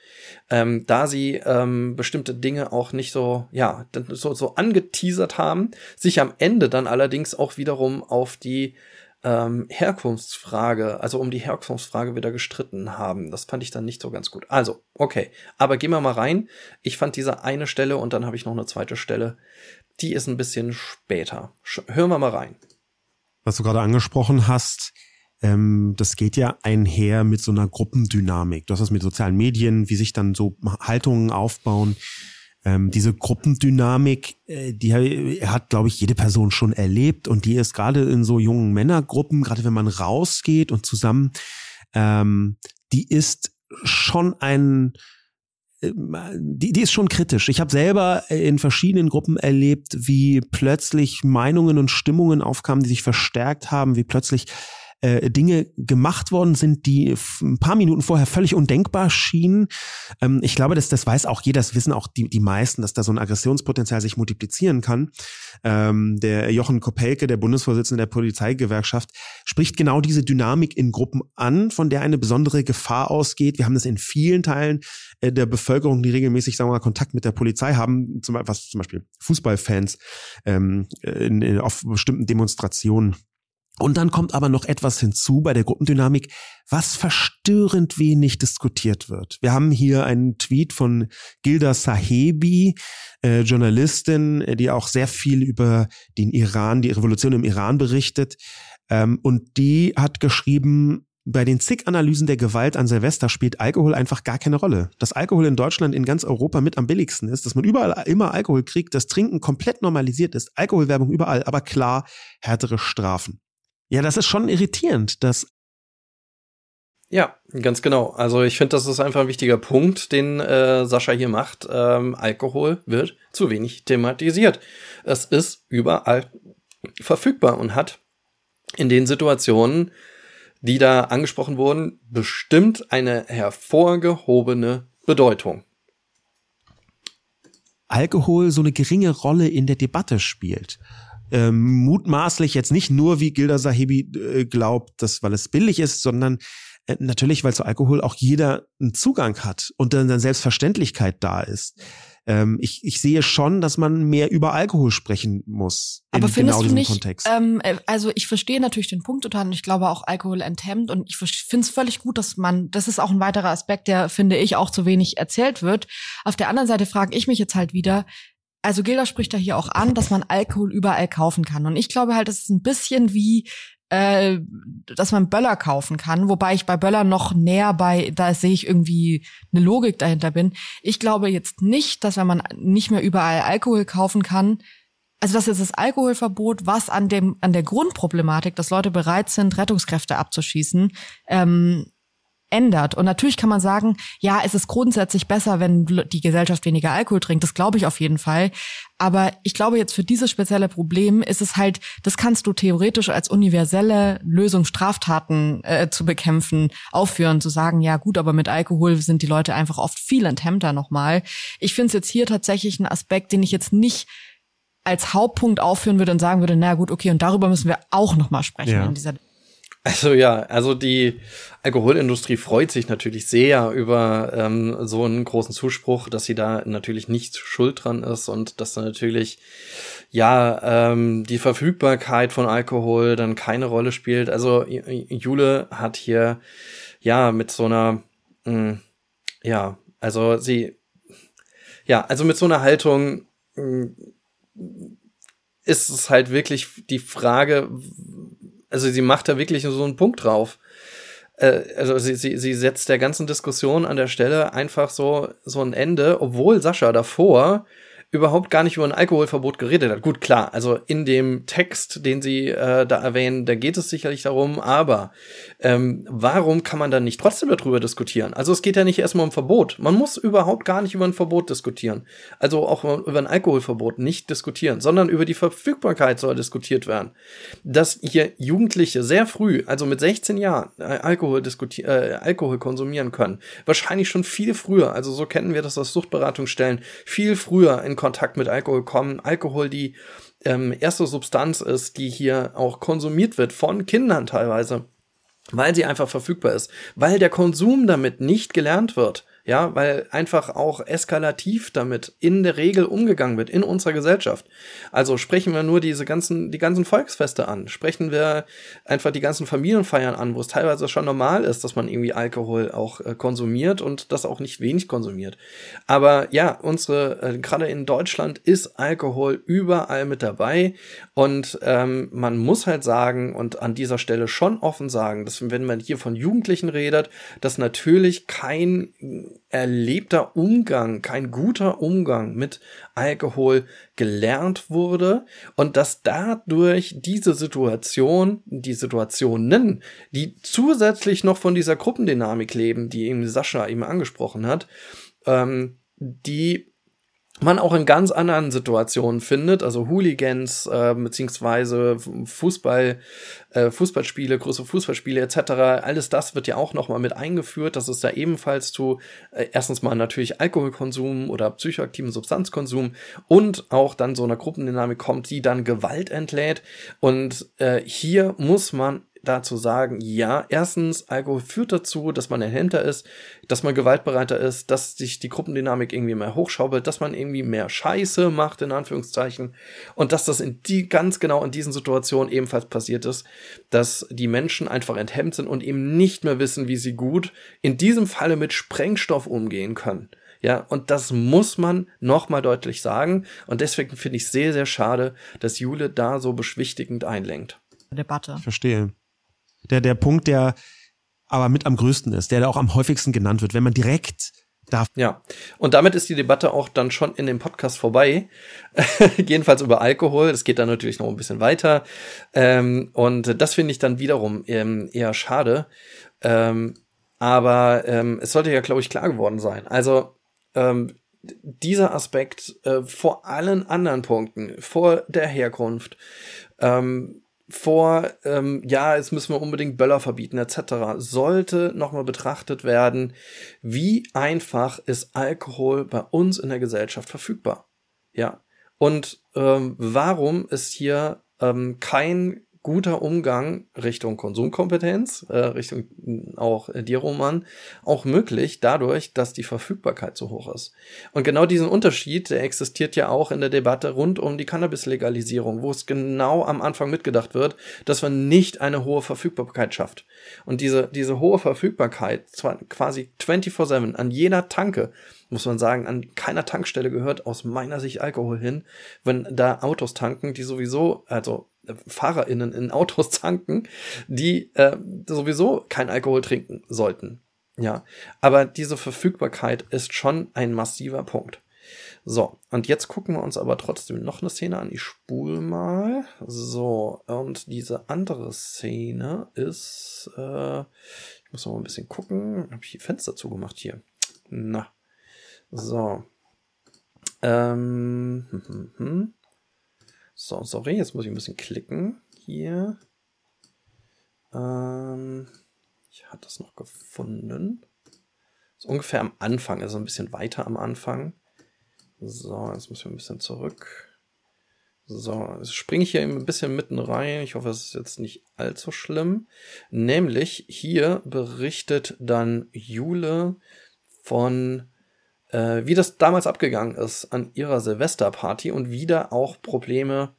Ähm, da sie ähm, bestimmte Dinge auch nicht so, ja, so, so angeteasert haben, sich am Ende dann allerdings auch wiederum auf die ähm, Herkunftsfrage, also um die Herkunftsfrage wieder gestritten haben. Das fand ich dann nicht so ganz gut. Also, okay. Aber gehen wir mal rein. Ich fand diese eine Stelle und dann habe ich noch eine zweite Stelle. Die ist ein bisschen später. Hören wir mal rein. Was du gerade angesprochen hast, ähm, das geht ja einher mit so einer Gruppendynamik. Du hast das mit sozialen Medien, wie sich dann so Haltungen aufbauen ähm, diese Gruppendynamik, äh, die hat, glaube ich, jede Person schon erlebt und die ist gerade in so jungen Männergruppen, gerade wenn man rausgeht und zusammen, ähm, die ist schon ein die, die ist schon kritisch. Ich habe selber in verschiedenen Gruppen erlebt, wie plötzlich Meinungen und Stimmungen aufkamen, die sich verstärkt haben, wie plötzlich äh, Dinge gemacht worden sind, die ein paar Minuten vorher völlig undenkbar schienen. Ähm, ich glaube, dass das weiß auch jeder, das wissen auch die, die meisten, dass da so ein Aggressionspotenzial sich multiplizieren kann. Ähm, der Jochen Kopelke, der Bundesvorsitzende der Polizeigewerkschaft, spricht genau diese Dynamik in Gruppen an, von der eine besondere Gefahr ausgeht. Wir haben das in vielen Teilen äh, der Bevölkerung, die regelmäßig, sagen wir mal, Kontakt mit der Polizei haben, zum, was zum Beispiel Fußballfans ähm, in, in, auf bestimmten Demonstrationen und dann kommt aber noch etwas hinzu bei der Gruppendynamik, was verstörend wenig diskutiert wird. Wir haben hier einen Tweet von Gilda Sahebi, äh, Journalistin, äh, die auch sehr viel über den Iran, die Revolution im Iran berichtet. Ähm, und die hat geschrieben, bei den zig Analysen der Gewalt an Silvester spielt Alkohol einfach gar keine Rolle. Dass Alkohol in Deutschland in ganz Europa mit am billigsten ist, dass man überall immer Alkohol kriegt, dass Trinken komplett normalisiert ist, Alkoholwerbung überall, aber klar härtere Strafen. Ja, das ist schon irritierend, dass ja, ganz genau. Also ich finde, das ist einfach ein wichtiger Punkt, den äh, Sascha hier macht. Ähm, Alkohol wird zu wenig thematisiert. Es ist überall verfügbar und hat in den Situationen, die da angesprochen wurden, bestimmt eine hervorgehobene Bedeutung. Alkohol so eine geringe Rolle in der Debatte spielt ähm, mutmaßlich jetzt nicht nur, wie Gilda Sahibi äh, glaubt, dass weil es billig ist, sondern äh, natürlich, weil zu Alkohol auch jeder einen Zugang hat und dann, dann Selbstverständlichkeit da ist. Ähm, ich, ich sehe schon, dass man mehr über Alkohol sprechen muss. Aber findest genau du nicht, Kontext. Ähm, äh, also ich verstehe natürlich den Punkt total und ich glaube auch Alkohol enthemmt und ich finde es völlig gut, dass man, das ist auch ein weiterer Aspekt, der, finde ich, auch zu wenig erzählt wird. Auf der anderen Seite frage ich mich jetzt halt wieder, also Gilda spricht da hier auch an, dass man Alkohol überall kaufen kann. Und ich glaube halt, das ist ein bisschen wie, äh, dass man Böller kaufen kann, wobei ich bei Böller noch näher bei, da sehe ich irgendwie eine Logik dahinter bin. Ich glaube jetzt nicht, dass wenn man nicht mehr überall Alkohol kaufen kann, also das ist das Alkoholverbot, was an dem an der Grundproblematik, dass Leute bereit sind, Rettungskräfte abzuschießen, ähm, ändert. Und natürlich kann man sagen, ja, es ist grundsätzlich besser, wenn die Gesellschaft weniger Alkohol trinkt. Das glaube ich auf jeden Fall. Aber ich glaube jetzt für dieses spezielle Problem ist es halt, das kannst du theoretisch als universelle Lösung Straftaten äh, zu bekämpfen aufführen, zu sagen, ja gut, aber mit Alkohol sind die Leute einfach oft viel enthemmter nochmal. Ich finde es jetzt hier tatsächlich ein Aspekt, den ich jetzt nicht als Hauptpunkt aufführen würde und sagen würde, na gut, okay, und darüber müssen wir auch nochmal sprechen ja. in dieser also ja, also die Alkoholindustrie freut sich natürlich sehr über ähm, so einen großen Zuspruch, dass sie da natürlich nicht schuld dran ist und dass da natürlich ja ähm, die Verfügbarkeit von Alkohol dann keine Rolle spielt. Also Jule hat hier ja mit so einer mh, hm, ja, also sie ja, also mit so einer Haltung mh, hm, ist es halt wirklich die Frage, also sie macht da wirklich so einen Punkt drauf. Äh, also sie, sie, sie setzt der ganzen Diskussion an der Stelle einfach so, so ein Ende, obwohl Sascha davor überhaupt gar nicht über ein Alkoholverbot geredet hat. Gut, klar, also in dem Text, den Sie äh, da erwähnen, da geht es sicherlich darum, aber ähm, warum kann man dann nicht trotzdem darüber diskutieren? Also es geht ja nicht erstmal um Verbot. Man muss überhaupt gar nicht über ein Verbot diskutieren. Also auch über ein Alkoholverbot nicht diskutieren, sondern über die Verfügbarkeit soll diskutiert werden. Dass hier Jugendliche sehr früh, also mit 16 Jahren, äh, Alkohol, äh, Alkohol konsumieren können. Wahrscheinlich schon viel früher, also so kennen wir das aus Suchtberatungsstellen, viel früher in Kontakt mit Alkohol kommen. Alkohol die ähm, erste Substanz ist, die hier auch konsumiert wird von Kindern teilweise, weil sie einfach verfügbar ist, weil der Konsum damit nicht gelernt wird. Ja, weil einfach auch eskalativ damit in der Regel umgegangen wird in unserer Gesellschaft. Also sprechen wir nur diese ganzen, die ganzen Volksfeste an, sprechen wir einfach die ganzen Familienfeiern an, wo es teilweise schon normal ist, dass man irgendwie Alkohol auch äh, konsumiert und das auch nicht wenig konsumiert. Aber ja, unsere, äh, gerade in Deutschland ist Alkohol überall mit dabei und ähm, man muss halt sagen und an dieser Stelle schon offen sagen, dass wenn man hier von Jugendlichen redet, dass natürlich kein erlebter Umgang, kein guter Umgang mit Alkohol gelernt wurde und dass dadurch diese Situation, die Situationen, die zusätzlich noch von dieser Gruppendynamik leben, die eben Sascha eben angesprochen hat, ähm, die man auch in ganz anderen Situationen findet, also Hooligans äh, beziehungsweise Fußball, äh, Fußballspiele, große Fußballspiele etc. Alles das wird ja auch noch mal mit eingeführt, dass es da ebenfalls zu äh, erstens mal natürlich Alkoholkonsum oder psychoaktiven Substanzkonsum und auch dann so einer Gruppendynamik kommt, die dann Gewalt entlädt. Und äh, hier muss man dazu sagen, ja, erstens, Alkohol führt dazu, dass man erhemmter ist, dass man gewaltbereiter ist, dass sich die Gruppendynamik irgendwie mehr hochschaubelt, dass man irgendwie mehr Scheiße macht, in Anführungszeichen, und dass das in die, ganz genau in diesen Situationen ebenfalls passiert ist, dass die Menschen einfach enthemmt sind und eben nicht mehr wissen, wie sie gut in diesem Falle mit Sprengstoff umgehen können. Ja, und das muss man nochmal deutlich sagen. Und deswegen finde ich sehr, sehr schade, dass Jule da so beschwichtigend einlenkt. Debatte. Ich verstehe der, der Punkt, der aber mit am größten ist, der auch am häufigsten genannt wird, wenn man direkt darf. Ja, und damit ist die Debatte auch dann schon in dem Podcast vorbei. Jedenfalls über Alkohol. Es geht dann natürlich noch ein bisschen weiter. Ähm, und das finde ich dann wiederum ähm, eher schade. Ähm, aber ähm, es sollte ja, glaube ich, klar geworden sein. Also ähm, dieser Aspekt äh, vor allen anderen Punkten, vor der Herkunft, ähm, vor, ähm, ja, jetzt müssen wir unbedingt Böller verbieten, etc., sollte nochmal betrachtet werden, wie einfach ist Alkohol bei uns in der Gesellschaft verfügbar. Ja. Und ähm, warum ist hier ähm, kein guter Umgang Richtung Konsumkompetenz, äh, Richtung auch äh, dir, Roman, auch möglich dadurch, dass die Verfügbarkeit so hoch ist. Und genau diesen Unterschied, der existiert ja auch in der Debatte rund um die Cannabis-Legalisierung, wo es genau am Anfang mitgedacht wird, dass man nicht eine hohe Verfügbarkeit schafft. Und diese, diese hohe Verfügbarkeit, zwar quasi 24-7 an jeder Tanke, muss man sagen, an keiner Tankstelle gehört aus meiner Sicht Alkohol hin, wenn da Autos tanken, die sowieso, also FahrerInnen in Autos tanken, die äh, sowieso kein Alkohol trinken sollten. Ja, aber diese Verfügbarkeit ist schon ein massiver Punkt. So, und jetzt gucken wir uns aber trotzdem noch eine Szene an. Ich spule mal. So, und diese andere Szene ist, äh, ich muss noch mal ein bisschen gucken. Habe ich die Fenster zugemacht hier? Na. So. Ähm, hm, hm, hm. So, sorry, jetzt muss ich ein bisschen klicken. Hier. Ähm, ich hatte das noch gefunden. So ungefähr am Anfang, also ein bisschen weiter am Anfang. So, jetzt müssen wir ein bisschen zurück. So, jetzt springe ich hier ein bisschen mitten rein. Ich hoffe, es ist jetzt nicht allzu schlimm. Nämlich hier berichtet dann Jule von äh, wie das damals abgegangen ist an ihrer Silvesterparty und wieder auch Probleme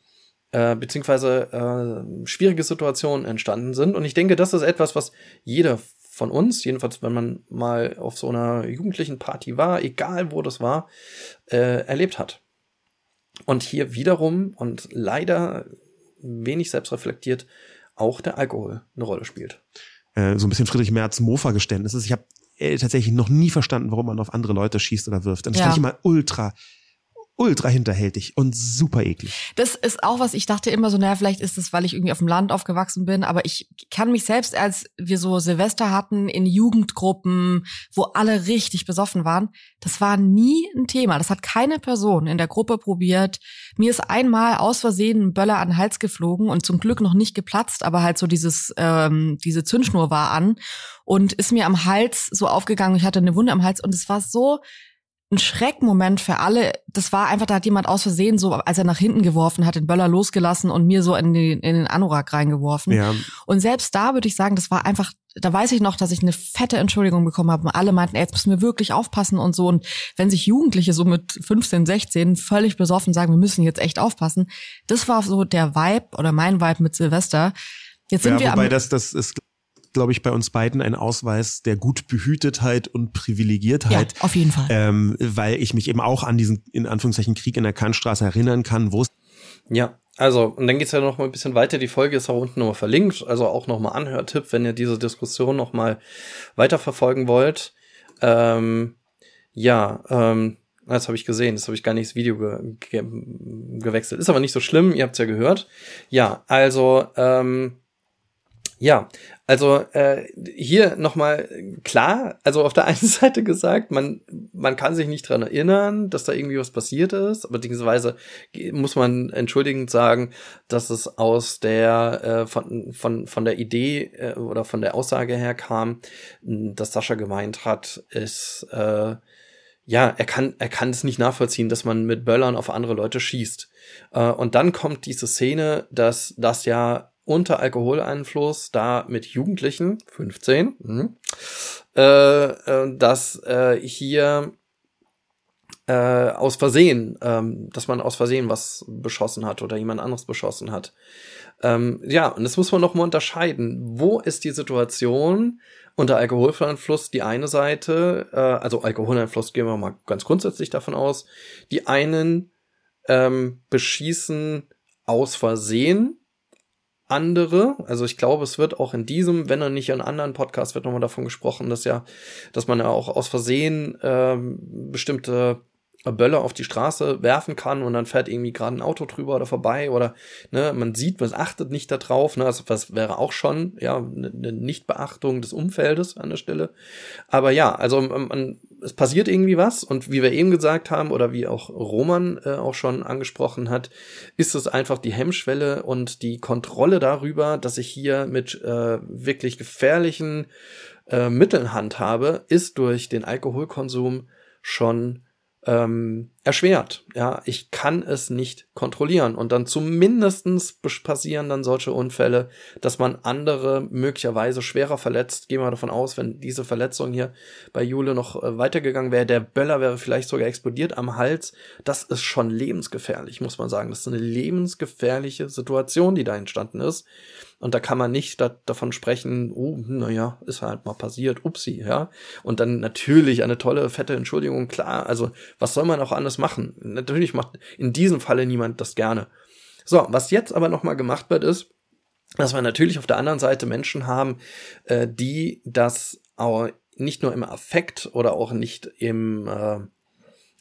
äh, beziehungsweise äh, schwierige Situationen entstanden sind. Und ich denke, das ist etwas, was jeder von uns, jedenfalls wenn man mal auf so einer jugendlichen Party war, egal wo das war, äh, erlebt hat. Und hier wiederum und leider wenig selbstreflektiert auch der Alkohol eine Rolle spielt. Äh, so ein bisschen Friedrich Merz Mofa-Geständnis. Ich habe äh, tatsächlich noch nie verstanden, warum man auf andere Leute schießt oder wirft. Und das ja. fand ich immer ultra ultra hinterhältig und super eklig. Das ist auch was, ich dachte immer so, naja, vielleicht ist es, weil ich irgendwie auf dem Land aufgewachsen bin, aber ich kann mich selbst, als wir so Silvester hatten in Jugendgruppen, wo alle richtig besoffen waren, das war nie ein Thema. Das hat keine Person in der Gruppe probiert. Mir ist einmal aus Versehen ein Böller an den Hals geflogen und zum Glück noch nicht geplatzt, aber halt so dieses, ähm, diese Zündschnur war an und ist mir am Hals so aufgegangen. Ich hatte eine Wunde am Hals und es war so ein Schreckmoment für alle. Das war einfach, da hat jemand aus Versehen so, als er nach hinten geworfen hat, den Böller losgelassen und mir so in den, in den Anorak reingeworfen. Ja. Und selbst da würde ich sagen, das war einfach, da weiß ich noch, dass ich eine fette Entschuldigung bekommen habe. Und alle meinten, ey, jetzt müssen wir wirklich aufpassen und so. Und wenn sich Jugendliche so mit 15, 16 völlig besoffen sagen, wir müssen jetzt echt aufpassen, das war so der Vibe oder mein Vibe mit Silvester. Jetzt sind ja, wir wobei das, das ist glaube ich, bei uns beiden ein Ausweis der Gutbehütetheit und Privilegiertheit. Ja, auf jeden Fall. Ähm, weil ich mich eben auch an diesen, in Anführungszeichen, Krieg in der Kantstraße erinnern kann, wo es ja, also, und dann geht's ja noch mal ein bisschen weiter. Die Folge ist auch unten nochmal verlinkt. Also auch nochmal Anhörtipp, wenn ihr diese Diskussion nochmal weiterverfolgen wollt. Ähm, ja, ähm, das habe ich gesehen. Das habe ich gar nicht ins Video ge ge gewechselt. Ist aber nicht so schlimm. Ihr habt's ja gehört. Ja, also, ähm, ja, also äh, hier nochmal klar, also auf der einen Seite gesagt, man, man kann sich nicht dran erinnern, dass da irgendwie was passiert ist, beziehungsweise muss man entschuldigend sagen, dass es aus der äh, von von von der Idee äh, oder von der Aussage her kam, dass Sascha gemeint hat, ist äh, ja, er kann, er kann es nicht nachvollziehen, dass man mit Böllern auf andere Leute schießt. Äh, und dann kommt diese Szene, dass das ja unter Alkoholeinfluss da mit Jugendlichen, 15, mh, äh, äh, dass äh, hier äh, aus Versehen, ähm, dass man aus Versehen was beschossen hat oder jemand anderes beschossen hat. Ähm, ja, und das muss man noch mal unterscheiden. Wo ist die Situation unter Alkoholeinfluss die eine Seite, äh, also Alkoholeinfluss gehen wir mal ganz grundsätzlich davon aus, die einen ähm, beschießen aus Versehen andere, also ich glaube, es wird auch in diesem, wenn er nicht in anderen Podcasts wird nochmal davon gesprochen, dass ja, dass man ja auch aus Versehen ähm, bestimmte Böller auf die Straße werfen kann und dann fährt irgendwie gerade ein Auto drüber oder vorbei oder ne, man sieht, man achtet nicht darauf, ne, also das wäre auch schon ja eine ne Nichtbeachtung des Umfeldes an der Stelle. Aber ja, also man, es passiert irgendwie was und wie wir eben gesagt haben oder wie auch Roman äh, auch schon angesprochen hat, ist es einfach die Hemmschwelle und die Kontrolle darüber, dass ich hier mit äh, wirklich gefährlichen äh, Mitteln handhabe, ist durch den Alkoholkonsum schon ähm, erschwert. Ja, ich kann es nicht kontrollieren. Und dann zumindestens passieren dann solche Unfälle, dass man andere möglicherweise schwerer verletzt. Gehen wir davon aus, wenn diese Verletzung hier bei Jule noch äh, weitergegangen wäre, der Böller wäre vielleicht sogar explodiert am Hals. Das ist schon lebensgefährlich, muss man sagen. Das ist eine lebensgefährliche Situation, die da entstanden ist. Und da kann man nicht da, davon sprechen, oh, naja, ist halt mal passiert, upsi, ja. Und dann natürlich eine tolle, fette Entschuldigung, klar, also was soll man auch anders machen? Natürlich macht in diesem Falle niemand das gerne. So, was jetzt aber nochmal gemacht wird, ist, dass wir natürlich auf der anderen Seite Menschen haben, äh, die das auch nicht nur im Affekt oder auch nicht im, äh,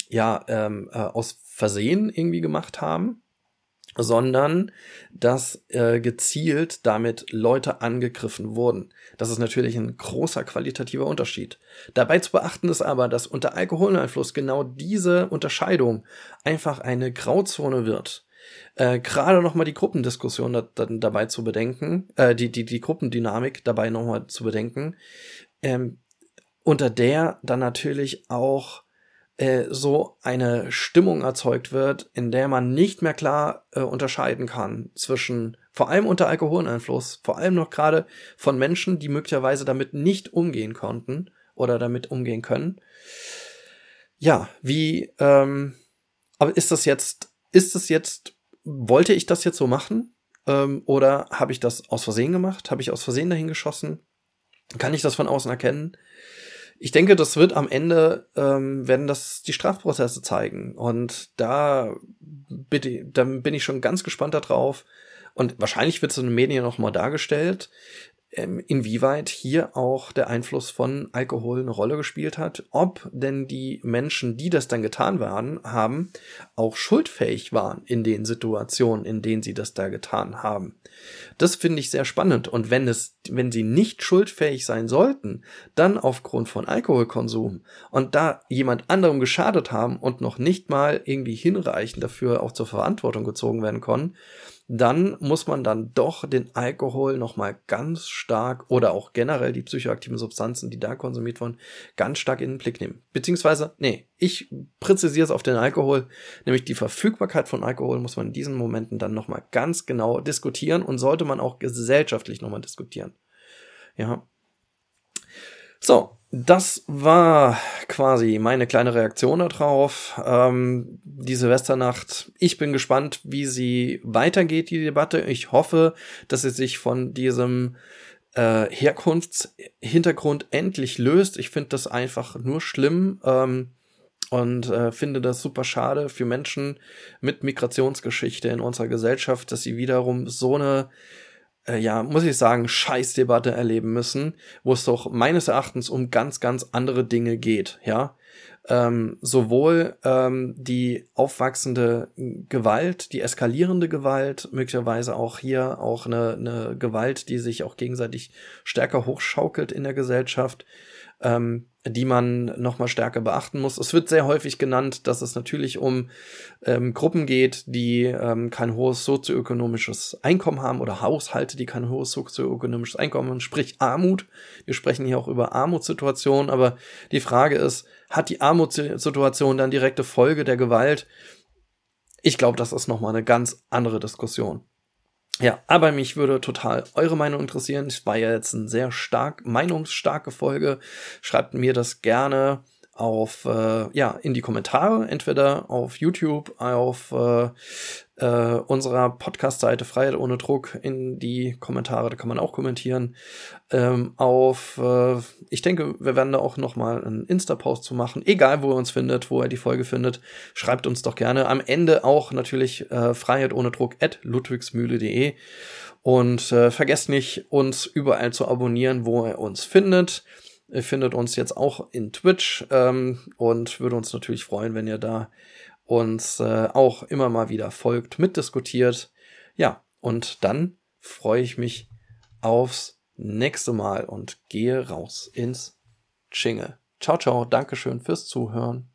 ja, ähm, äh, aus Versehen irgendwie gemacht haben, sondern dass äh, gezielt damit Leute angegriffen wurden. Das ist natürlich ein großer qualitativer Unterschied. Dabei zu beachten ist aber, dass unter Alkoholeinfluss genau diese Unterscheidung einfach eine Grauzone wird. Äh, Gerade nochmal die Gruppendiskussion da, da, dabei zu bedenken, äh, die, die, die Gruppendynamik dabei nochmal zu bedenken, ähm, unter der dann natürlich auch äh, so eine Stimmung erzeugt wird, in der man nicht mehr klar äh, unterscheiden kann zwischen, vor allem unter Alkoholeinfluss, vor allem noch gerade von Menschen, die möglicherweise damit nicht umgehen konnten oder damit umgehen können. Ja, wie, ähm, aber ist das jetzt, ist das jetzt, wollte ich das jetzt so machen? Ähm, oder habe ich das aus Versehen gemacht? Habe ich aus Versehen dahin geschossen? Kann ich das von außen erkennen? Ich denke, das wird am Ende, ähm, werden das die Strafprozesse zeigen. Und da bitte, da bin ich schon ganz gespannt darauf. Und wahrscheinlich wird es in den Medien noch mal dargestellt inwieweit hier auch der Einfluss von Alkohol eine Rolle gespielt hat, ob denn die Menschen, die das dann getan waren, haben, auch schuldfähig waren in den Situationen, in denen sie das da getan haben. Das finde ich sehr spannend. Und wenn es, wenn sie nicht schuldfähig sein sollten, dann aufgrund von Alkoholkonsum und da jemand anderem geschadet haben und noch nicht mal irgendwie hinreichend dafür auch zur Verantwortung gezogen werden konnten, dann muss man dann doch den Alkohol nochmal ganz stark oder auch generell die psychoaktiven Substanzen, die da konsumiert wurden, ganz stark in den Blick nehmen. Beziehungsweise, nee, ich präzisiere es auf den Alkohol, nämlich die Verfügbarkeit von Alkohol muss man in diesen Momenten dann nochmal ganz genau diskutieren und sollte man auch gesellschaftlich nochmal diskutieren. Ja. So, das war quasi meine kleine Reaktion darauf. Ähm, die Silvesternacht. Ich bin gespannt, wie sie weitergeht, die Debatte. Ich hoffe, dass sie sich von diesem äh, Herkunftshintergrund endlich löst. Ich finde das einfach nur schlimm ähm, und äh, finde das super schade für Menschen mit Migrationsgeschichte in unserer Gesellschaft, dass sie wiederum so eine äh, ja, muss ich sagen, Scheißdebatte erleben müssen, wo es doch meines Erachtens um ganz, ganz andere Dinge geht, ja. Ähm, sowohl ähm, die aufwachsende Gewalt, die eskalierende Gewalt, möglicherweise auch hier auch eine, eine Gewalt, die sich auch gegenseitig stärker hochschaukelt in der Gesellschaft, ähm, die man nochmal stärker beachten muss. Es wird sehr häufig genannt, dass es natürlich um ähm, Gruppen geht, die ähm, kein hohes sozioökonomisches Einkommen haben oder Haushalte, die kein hohes sozioökonomisches Einkommen haben, sprich Armut. Wir sprechen hier auch über Armutssituationen, aber die Frage ist, hat die Armutssituation dann direkte Folge der Gewalt? Ich glaube, das ist nochmal eine ganz andere Diskussion. Ja, aber mich würde total eure Meinung interessieren. Es war ja jetzt eine sehr stark, meinungsstarke Folge. Schreibt mir das gerne auf, äh, ja, in die Kommentare, entweder auf YouTube, auf äh, äh, unserer Podcast-Seite Freiheit ohne Druck in die Kommentare, da kann man auch kommentieren. Ähm, auf, äh, ich denke, wir werden da auch noch mal einen Insta-Post zu machen, egal wo ihr uns findet, wo ihr die Folge findet, schreibt uns doch gerne. Am Ende auch natürlich äh, Freiheit ohne Druck at ludwigsmühle.de und äh, vergesst nicht, uns überall zu abonnieren, wo ihr uns findet. Ihr findet uns jetzt auch in Twitch ähm, und würde uns natürlich freuen, wenn ihr da uns äh, auch immer mal wieder folgt, mitdiskutiert. Ja, und dann freue ich mich aufs nächste Mal und gehe raus ins Jingle. Ciao, ciao, Dankeschön fürs Zuhören.